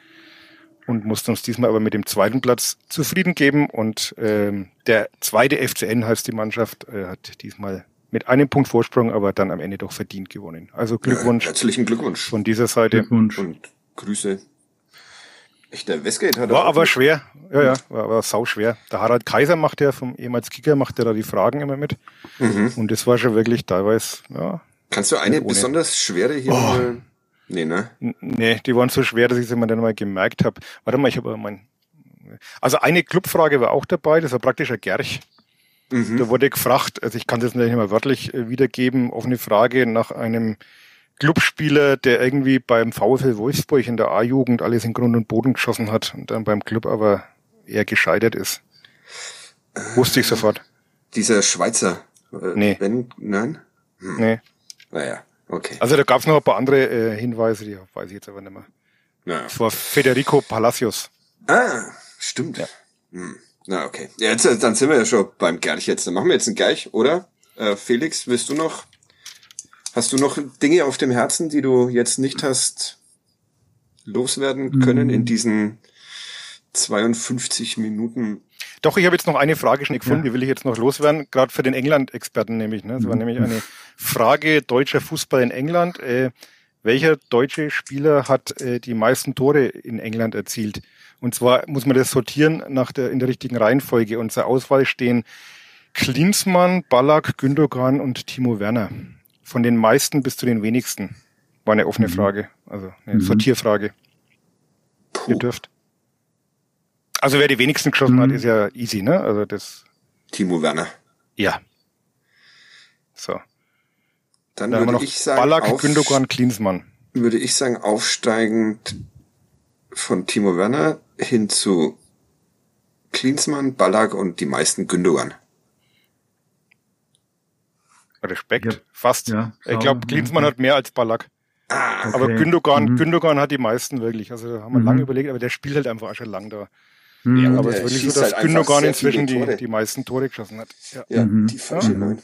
C: und mussten uns diesmal aber mit dem zweiten Platz zufrieden geben. Und ähm, der zweite FCN heißt die Mannschaft, äh, hat diesmal mit einem Punkt Vorsprung, aber dann am Ende doch verdient gewonnen. Also Glückwunsch
B: Ja, herzlichen Glückwunsch.
C: von dieser Seite.
A: Glückwunsch.
B: Und Grüße. Echt, der Westgate hat
C: War aber schwer. Ja, ja, war, war sau schwer. Der Harald Kaiser macht ja vom ehemals Kicker, macht ja da die Fragen immer mit.
B: Mhm.
C: Und das war schon wirklich teilweise, ja.
B: Kannst du eine
C: Ohne.
B: besonders schwere hier
C: Oh.
B: mal? Nee, ne?
C: Nee, die waren so schwer, dass ich sie mir dann mal gemerkt habe. Warte mal, ich habe mein. Also eine Clubfrage war auch dabei, das war praktisch ein Gerch.
B: Mhm.
C: Da wurde gefragt, also ich kann das natürlich nicht mal wörtlich äh, wiedergeben, offene Frage nach einem Clubspieler, der irgendwie beim VfL Wolfsburg in der A-Jugend alles in Grund und Boden geschossen hat und dann beim Club aber eher gescheitert ist. Wusste ich sofort.
B: Dieser Schweizer. Äh,
C: Nee.
B: Ben, nein?
C: Nee.
B: Naja, okay.
C: Also da gab es noch ein paar andere äh, Hinweise, die weiß ich jetzt aber nicht mehr.
B: Naja.
C: Das war Federico Palacios.
B: Ah, stimmt. Hm. Na, okay. Ja, jetzt, dann sind wir ja schon beim Gerch jetzt. Dann machen wir jetzt einen Gerch, oder? Äh, Felix, willst du noch, hast du noch Dinge auf dem Herzen, die du jetzt nicht hast loswerden können
A: Mhm.
B: in diesen 52 Minuten?
C: Doch, ich habe jetzt noch eine Frage schnell gefunden,
A: Ja.
C: die will ich jetzt noch loswerden, gerade für den England-Experten nämlich. Ne? Das war
A: Mhm.
C: nämlich eine Frage deutscher Fußball in England. Äh, welcher deutsche Spieler hat äh, die meisten Tore in England erzielt? Und zwar muss man das sortieren nach der, in der richtigen Reihenfolge. Und zur Auswahl stehen Klinsmann, Ballack, Gündogan und Timo Werner. Von den meisten bis zu den wenigsten. War eine offene
A: Mhm.
C: Frage, also eine
A: Mhm.
C: Sortierfrage. Ihr
B: Puh,
C: dürft. Also wer die wenigsten geschossen hat,
A: Mhm.
C: ist ja easy, ne? Also das,
B: Timo Werner.
C: ja. So.
B: Dann
C: Dann haben wir
B: würde
C: noch
B: ich sagen,
C: Ballack,
B: auf,
C: Gündogan, Klinsmann.
B: würde ich sagen, aufsteigend von Timo Werner hin zu Klinsmann, Ballack und die meisten Gündogan.
C: Respekt.
A: Ja.
C: Fast.
A: Ja,
C: ich glaube. Klinsmann hat mehr als Ballack.
B: Ah,
A: Okay.
C: Aber Gündogan,
A: Mhm.
C: Gündogan hat die meisten wirklich. Also da haben wir
A: Mhm.
C: lange überlegt, aber der spielt halt einfach auch schon lang da.
A: Mhm.
B: Ja,
C: Aber es ist wirklich so, dass
B: halt
C: Gündogan inzwischen die, die meisten Tore geschossen hat. Ja.
B: ja,
A: Mhm.
B: die falsche
A: Ja.
B: Neun.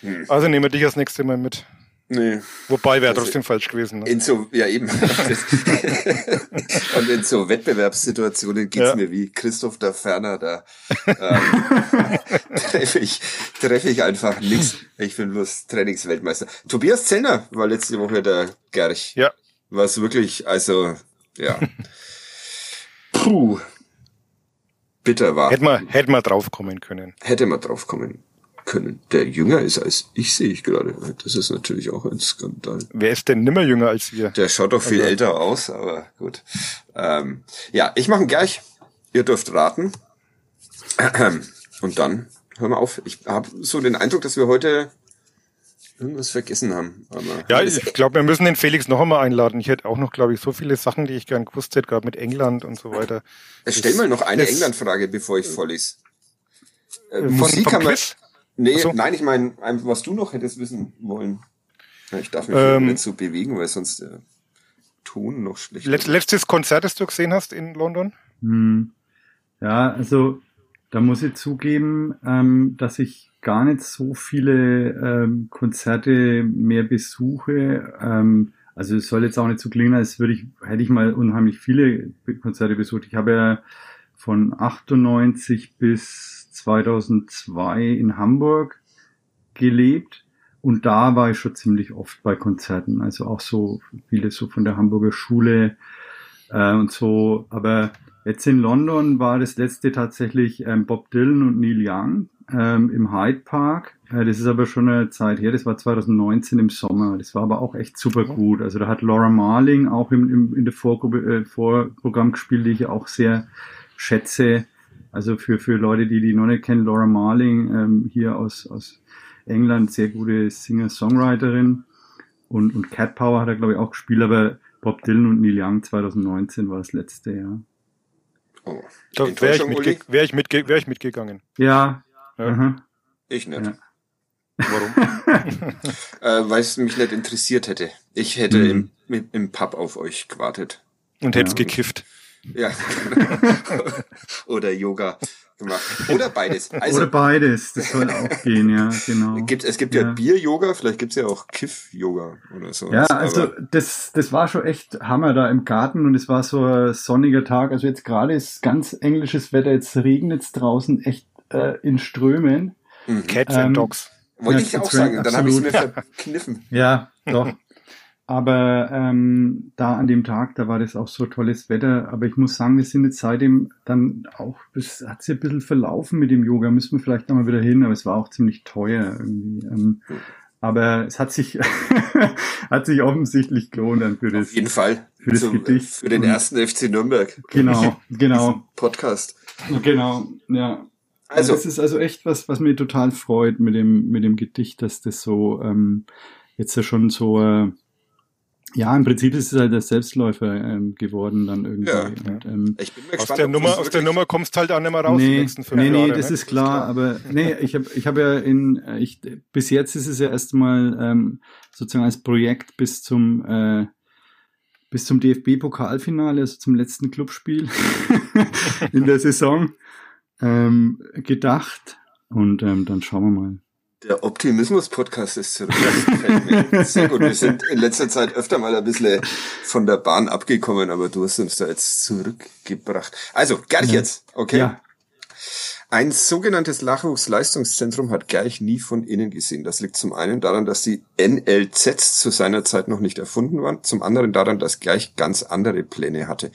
B: Hm.
C: Also nehmen wir dich das nächste Mal mit.
B: Nee.
C: Wobei wäre
B: Das-
C: trotzdem falsch gewesen. Ne?
B: In so, ja eben. und in so Wettbewerbssituationen geht's
C: Ja.
B: mir wie Christoph der Ferner, da ähm, treffe ich, treffe ich einfach nix. Ich bin bloß Trainingsweltmeister. Tobias Zellner war letzte Woche der Gerch.
C: Ja.
B: Was wirklich, also, ja. Puh. Bitter war.
C: Hätten wir, hätten wir drauf kommen können.
B: Hätte man drauf kommen können. Der jünger ist als ich, sehe ich gerade. Das ist natürlich auch ein Skandal.
C: Wer ist denn nimmer jünger als wir?
B: Der schaut doch viel
C: Also-
B: älter aus, aber gut. Ähm, ja, ich mache ihn gleich. Ihr dürft raten. Und dann hören wir auf. Ich habe so den Eindruck, dass wir heute irgendwas vergessen haben. Aber
C: Ja, ich glaube, wir müssen den Felix noch einmal einladen. Ich hätte auch noch, glaube ich, so viele Sachen, die ich gern gewusst hätte, gerade mit England und so weiter.
B: stell mal noch eine England-Frage, bevor ich vorlese. Äh,
C: Von,
B: Musik haben wir. Nee,
C: so.
B: nein, ich meine, einfach, was du noch hättest wissen wollen. Ich darf mich
C: Ähm,
B: nicht so bewegen, weil sonst der Ton noch schlechter
C: Let, letztes Konzert, das du gesehen hast in London?
A: Hm. Ja, also Da muss ich zugeben, ähm, dass ich gar nicht so viele ähm, Konzerte mehr besuche. Ähm, also es soll jetzt auch nicht so klingen, als würde ich, hätte ich mal unheimlich viele Konzerte besucht. Ich habe ja von 98 bis 2002 in Hamburg gelebt und da war ich schon ziemlich oft bei Konzerten. Also auch so viele so von der Hamburger Schule äh, und so. Aber jetzt in London war das letzte tatsächlich ähm, Bob Dylan und Neil Young ähm, im Hyde Park. Äh, das ist aber schon eine Zeit her, das war 2019 im Sommer. Das war aber auch echt super gut. Also da hat Laura Marling auch im, im, in der Vorgruppe, äh, Vorprogramm gespielt, die ich auch sehr schätze. Also für, für Leute, die die noch nicht kennen, Laura Marling ähm, hier aus, aus England, sehr gute Singer-Songwriterin. Und, und Cat Power hat er, glaube ich, auch gespielt, aber Bob Dylan und Neil Young 2019 war das letzte Jahr.
C: Oh. Da wäre ich, mitge wär ich, mitge wär ich mitgegangen.
A: Ja, ja.
B: Ich nicht. Ja. Warum? äh, Weil es mich nicht interessiert hätte. Ich hätte mhm. im, im Pub auf euch gewartet.
C: Und hättest ja. gekifft.
B: Ja. Oder Yoga gemacht. Oder beides.
A: Also, Oder beides, das soll auch gehen, ja, genau.
B: Gibt, es gibt ja, ja Bier-Yoga, vielleicht gibt's ja auch Kiff-Yoga oder so.
A: Ja, also das, das war schon echt Hammer da im Garten und es war so ein sonniger Tag. Also jetzt gerade ist ganz englisches Wetter, jetzt regnet es draußen echt äh, in Strömen.
C: Mhm. Cats ähm, and Dogs.
B: Wollte ja, ich auch sagen, dann habe ich es mir verkniffen.
A: Ja, doch. Aber ähm, da an dem Tag, da war das auch so tolles Wetter. Aber ich muss sagen, wir sind jetzt seitdem dann auch, es hat sich ein bisschen verlaufen mit dem Yoga, müssen wir vielleicht nochmal wieder hin, aber es war auch ziemlich teuer irgendwie. Ähm, aber es hat sich, hat sich offensichtlich gelohnt dann für das.
B: Auf jeden Fall.
A: Für das Zum, Gedicht.
B: Für den ersten FC Nürnberg.
A: Genau, genau.
B: Podcast.
A: Genau, ja. Also, das ist also echt was, was mir total freut mit dem, mit dem Gedicht, dass das so ähm, jetzt ja schon so, äh, ja, im Prinzip ist es halt der Selbstläufer ähm, geworden dann irgendwie. Ja. Und, ähm,
C: ich bin mir gespannt, aus der Nummer, aus der Nummer kommst halt auch nicht mehr raus
A: nee, nee, nee, Jahre, das ne? ist klar, aber nee, ich habe ich hab ja in, ich, bis jetzt ist es ja erstmal ähm, sozusagen als Projekt bis zum äh, bis zum DFB-Pokalfinale, also zum letzten Clubspiel in der Saison ähm, gedacht. Und ähm, dann schauen wir mal.
B: Der Optimismus-Podcast ist zurück. Sehr gut. Wir sind in letzter Zeit öfter mal ein bisschen von der Bahn abgekommen, aber du hast uns da jetzt zurückgebracht. Also, gleich ja. jetzt, okay? Ja. Ein sogenanntes Nachwuchsleistungszentrum hat gleich nie von innen gesehen. Das liegt zum einen daran, dass die NLZs zu seiner Zeit noch nicht erfunden waren, zum anderen daran, dass gleich ganz andere Pläne hatte.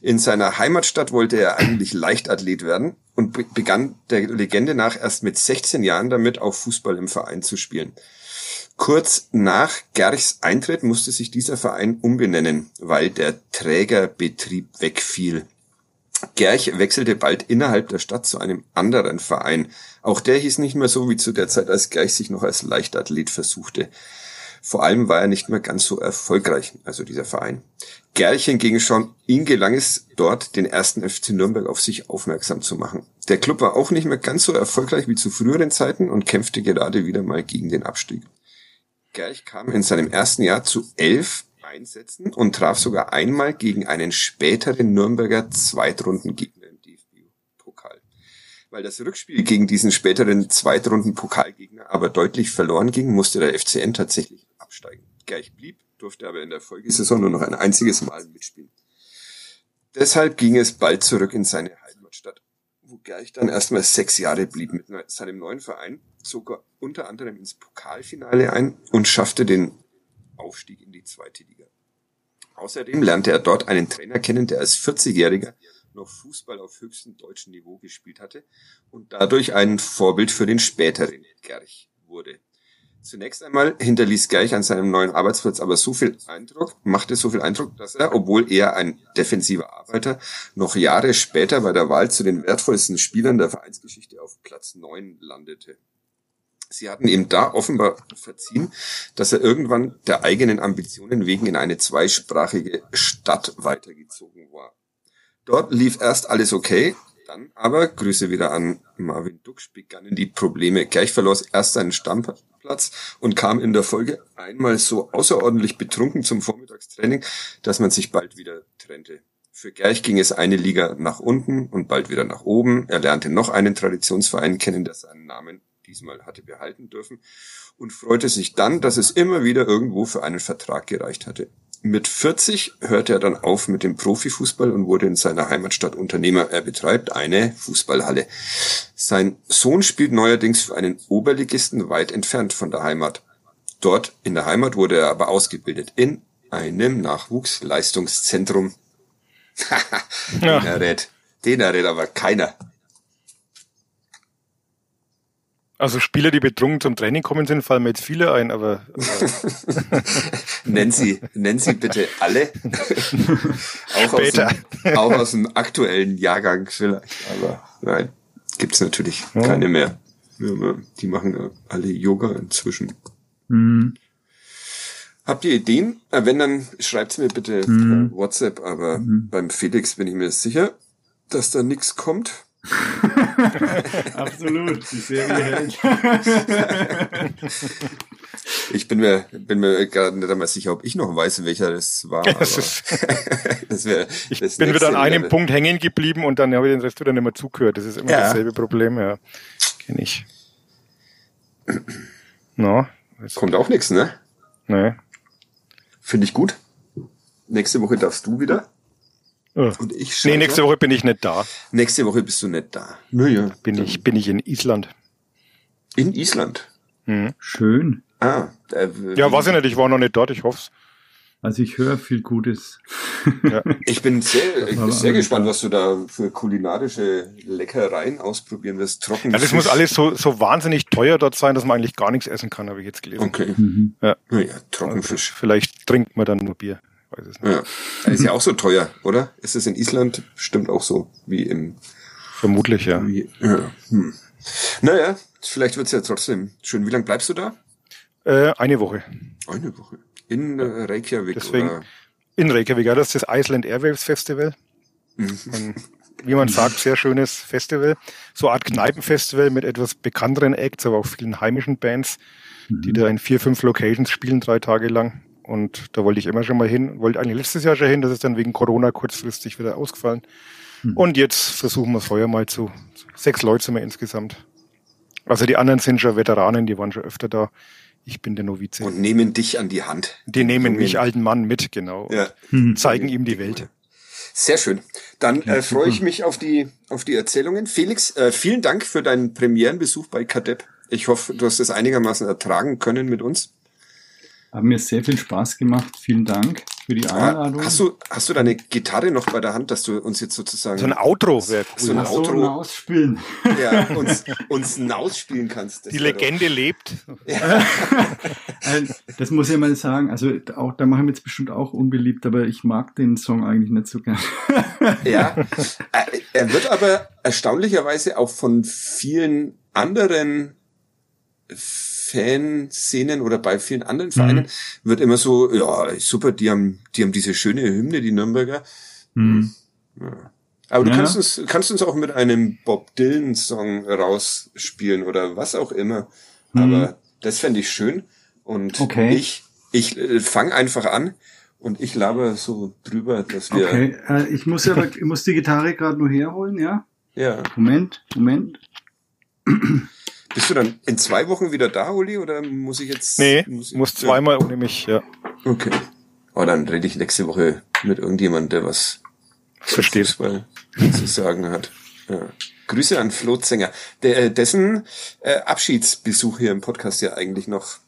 B: In seiner Heimatstadt wollte er eigentlich Leichtathlet werden und begann der Legende nach erst mit 16 Jahren damit, auch Fußball im Verein zu spielen. Kurz nach Gerchs Eintritt musste sich dieser Verein umbenennen, weil der Trägerbetrieb wegfiel. Gerch wechselte bald innerhalb der Stadt zu einem anderen Verein. Auch der hieß nicht mehr so wie zu der Zeit, als Gerch sich noch als Leichtathlet versuchte. Vor allem war er nicht mehr ganz so erfolgreich, also dieser Verein. Gerch hingegen schon, ihm gelang es dort, den ersten FC Nürnberg auf sich aufmerksam zu machen. Der Club war auch nicht mehr ganz so erfolgreich wie zu früheren Zeiten und kämpfte gerade wieder mal gegen den Abstieg. Gerch kam in seinem ersten Jahr zu elf einsetzen und traf sogar einmal gegen einen späteren Nürnberger Zweitrundengegner im DFB-Pokal. Weil das Rückspiel gegen diesen späteren Zweitrunden-Pokalgegner aber deutlich verloren ging, musste der FCN tatsächlich absteigen. Gleich blieb, durfte aber in der Folgesaison nur noch ein einziges Mal mitspielen. Deshalb ging es bald zurück in seine Heimatstadt, wo Gerch dann erstmal sechs Jahre blieb mit seinem neuen Verein, zog er unter anderem ins Pokalfinale ein und schaffte den Aufstieg in die zweite Liga. Außerdem lernte er dort einen Trainer kennen, der als 40-Jähriger noch Fußball auf höchstem deutschen Niveau gespielt hatte und dadurch ein Vorbild für den späteren Gerch wurde. Zunächst einmal hinterließ Gerch an seinem neuen Arbeitsplatz aber so viel Eindruck, machte so viel Eindruck, dass er, obwohl er ein defensiver Arbeiter, noch Jahre später bei der Wahl zu den wertvollsten Spielern der Vereinsgeschichte auf Platz 9 landete. Sie hatten ihm da offenbar verziehen, dass er irgendwann der eigenen Ambitionen wegen in eine zweisprachige Stadt weitergezogen war. Dort lief erst alles okay, dann aber, Grüße wieder an Marvin Duksch, begannen die Probleme. Gleich verlor erst seinen Stammplatz und kam in der Folge einmal so außerordentlich betrunken zum Vormittagstraining, dass man sich bald wieder trennte. Für Gerch ging es eine Liga nach unten und bald wieder nach oben. Er lernte noch einen Traditionsverein kennen, der seinen Namen diesmal hatte behalten dürfen und freute sich dann, dass es immer wieder irgendwo für einen Vertrag gereicht hatte. Mit 40 hörte er dann auf mit dem Profifußball und wurde in seiner Heimatstadt Unternehmer. Er betreibt eine Fußballhalle. Sein Sohn spielt neuerdings für einen Oberligisten weit entfernt von der Heimat. Dort in der Heimat wurde er aber ausgebildet in einem Nachwuchsleistungszentrum. den
C: Ja.
B: errät, den errät aber keiner.
C: Also Spieler, die betrunken zum Training kommen sind, fallen mir jetzt viele ein, aber, aber
B: Nenn sie, nenn sie bitte alle. auch, aus
C: Später.
B: dem, auch aus dem aktuellen Jahrgang vielleicht. Aber nein, gibt's natürlich keine mehr. Ja, Die machen ja alle Yoga inzwischen.
A: Mhm.
B: Habt ihr Ideen? Äh, Wenn, dann schreibt's mir bitte
A: Mhm.
B: per WhatsApp. Aber beim Felix bin ich mir sicher, dass da nichts kommt.
A: Absolut, die Serie hält.
B: Ich bin mir, bin mir gerade nicht einmal sicher, ob ich noch weiß, welcher das war.
C: Das
B: das wäre
C: ich
B: das
C: bin wieder an einem
B: Level.
C: Punkt hängen geblieben und dann habe ich den Rest wieder nicht mehr zugehört. Das ist immer
B: Ja.
C: dasselbe Problem, ja. Kenn ich. No,
B: Kommt auch nichts, ne?
C: ne.
B: Finde ich gut. Nächste Woche darfst du wieder.
C: Oh.
B: Und ich
C: Nee,
B: schalte.
C: nächste Woche bin ich nicht da.
B: Nächste Woche bist du nicht da. Naja.
C: Bin ich, bin ich in Island.
B: In Island.
C: Mhm.
A: Schön.
B: Ah. Äh,
C: Ja, weiß ich nicht, ich war noch nicht dort, ich hoff's.
A: Also ich höre viel Gutes.
C: Ja.
B: Ich bin sehr, ich bin sehr gespannt, was du da für kulinarische Leckereien ausprobieren wirst. Trocken.
C: Ja, das muss alles so, so wahnsinnig teuer dort sein, dass man eigentlich gar nichts essen kann, habe ich jetzt gelesen.
B: Okay.
A: Mhm.
C: Ja.
B: Naja,
C: Also,
B: Trockenfisch.
C: vielleicht trinkt man dann nur Bier. Weiß es nicht.
B: Ja. Das ist ja auch so teuer, oder? Ist es in Island bestimmt auch so wie im
C: Vermutlich, ja.
B: wie, ja. Hm. Naja, vielleicht wird's ja trotzdem schön. Wie lange bleibst du da?
C: Äh, eine Woche.
B: Eine Woche. In äh, Reykjavik
C: Deswegen-
B: oder?
C: In Reykjavik, ja, das ist das Iceland Airwaves Festival.
B: Mhm.
C: Ein, wie man sagt, sehr schönes Festival. So eine Art Kneipenfestival mit etwas bekannteren Acts, aber auch vielen heimischen Bands, die da in vier, fünf Locations spielen, drei Tage lang. Und da wollte ich immer schon mal hin. Wollte eigentlich letztes Jahr schon hin, das ist dann wegen Corona kurzfristig wieder ausgefallen. Und jetzt versuchen wir es heuer mal zu. Sechs Leute sind wir insgesamt. Also die anderen sind schon Veteranen, die waren schon öfter da. Ich bin der Novize.
B: Und nehmen dich an die Hand.
C: die nehmen mich alten Mann mit, genau.
B: Ja.
C: Und zeigen ihm die Welt.
B: Sehr schön. Dann äh, freue ich mich auf die, auf die Erzählungen. Felix, äh, vielen Dank für deinen Premierenbesuch bei Kadepp. Ich hoffe, du hast es einigermaßen ertragen können mit uns.
A: Hat mir sehr viel Spaß gemacht. Vielen Dank für die Einladung.
B: Hast du, hast du deine Gitarre noch bei der Hand, dass du uns jetzt sozusagen
C: So ein Outro wäre cool.
B: So ein
A: Ach so,
B: Outro.
A: ein Ausspielen.
B: ja, uns, uns ausspielen kannst?
C: Die
B: wär doch-
C: Legende lebt.
A: Äh, Das muss ich mal sagen. Also auch da machen wir jetzt bestimmt auch unbeliebt, aber ich mag den Song eigentlich nicht so gern.
B: Ja, Äh, er wird aber erstaunlicherweise auch von vielen anderen Fanszenen oder bei vielen anderen Vereinen wird immer so, ja, super, die haben, die haben diese schöne Hymne, die Nürnberger.
A: Hm.
B: Aber du
A: Ja.
B: kannst uns, kannst uns auch mit einem Bob Dylan Song rausspielen oder was auch immer. Aber das fände ich schön. Und
A: Okay.
B: ich, ich äh, fang einfach an und ich laber so drüber, dass wir,
A: Okay, äh, ich muss aber, ich muss die Gitarre gerade nur herholen, ja?
B: ja.
A: Moment, Moment.
B: Bist du dann in zwei Wochen wieder da, Uli, oder muss ich jetzt?
C: Nee,
B: muss,
C: muss zweimal ohne mich, ja.
B: Okay. Oh, dann rede ich nächste Woche mit irgendjemand, der was
C: Versteht.
B: Fußball zu sagen hat. Ja. Grüße an Flo Zenger, der, äh, dessen äh, Abschiedsbesuch hier im Podcast ja eigentlich noch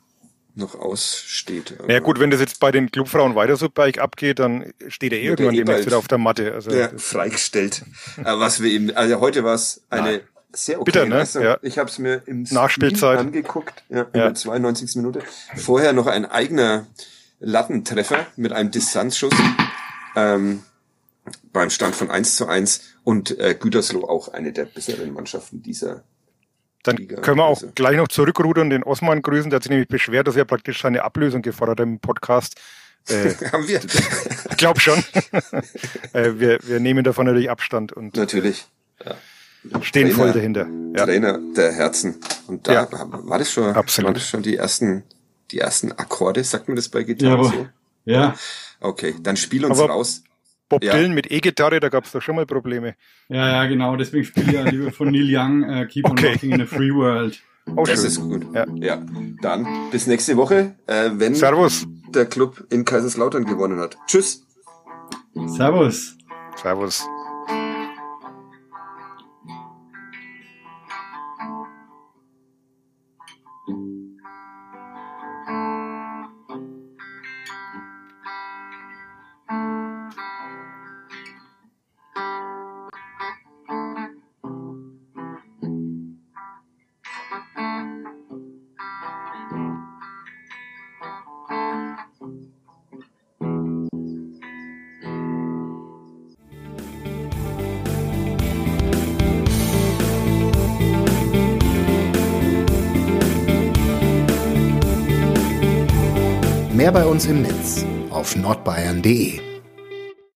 B: noch aussteht.
C: Ja gut, wenn das jetzt bei den Clubfrauen weiter so berg abgeht, dann steht er eh
B: er
C: irgendwann
B: eh
C: demnächst wieder auf der Matte. Also
B: ja, freigestellt. Aber was wir eben, also heute war es eine
A: Nein.
B: Sehr okay
C: Bitter, ne?
B: Leistung.
C: Ja.
B: Ich habe es mir im
C: Nachspielzeit.
B: Stream angeguckt, ja, in
C: Ja.
B: der 92. Minute. Vorher noch ein eigener Lattentreffer mit einem Distanzschuss ähm, beim Stand von 1 zu 1 und äh, Gütersloh auch eine der besseren Mannschaften dieser.
C: dann können wir auch
B: also.
C: gleich noch zurückrudern, den Osman grüßen. Der hat sich nämlich beschwert, dass er praktisch seine Ablösung gefordert hat im Podcast. Äh,
B: Haben wir
C: ich glaube schon. äh, wir, wir nehmen davon natürlich Abstand und
B: natürlich.
C: Stehen voll dahinter. Ja.
B: Trainer der Herzen. Und da
C: Ja.
B: war das schon,
C: Absolut.
B: war das schon die ersten, die ersten Akkorde, sagt man das bei Gitarre
A: Jawohl.
B: so?
A: Ja,
B: Okay, dann spiel uns
C: Aber-
B: raus.
C: Bob
B: Ja.
C: Dylan mit E-Gitarre, da gab es doch schon mal Probleme.
A: Ja, ja, genau. Deswegen spiele ich ja lieber von Neil Young äh, Keep on
C: Okay.
A: Rocking in a Free World.
C: Oh,
B: Das
C: schön.
B: ist gut.
C: Ja.
B: Ja, dann bis nächste Woche, äh, wenn
C: Servus.
B: der Club in Kaiserslautern gewonnen hat. Tschüss.
A: Servus.
C: Servus.
D: Uns im Netz auf nordbayern.de.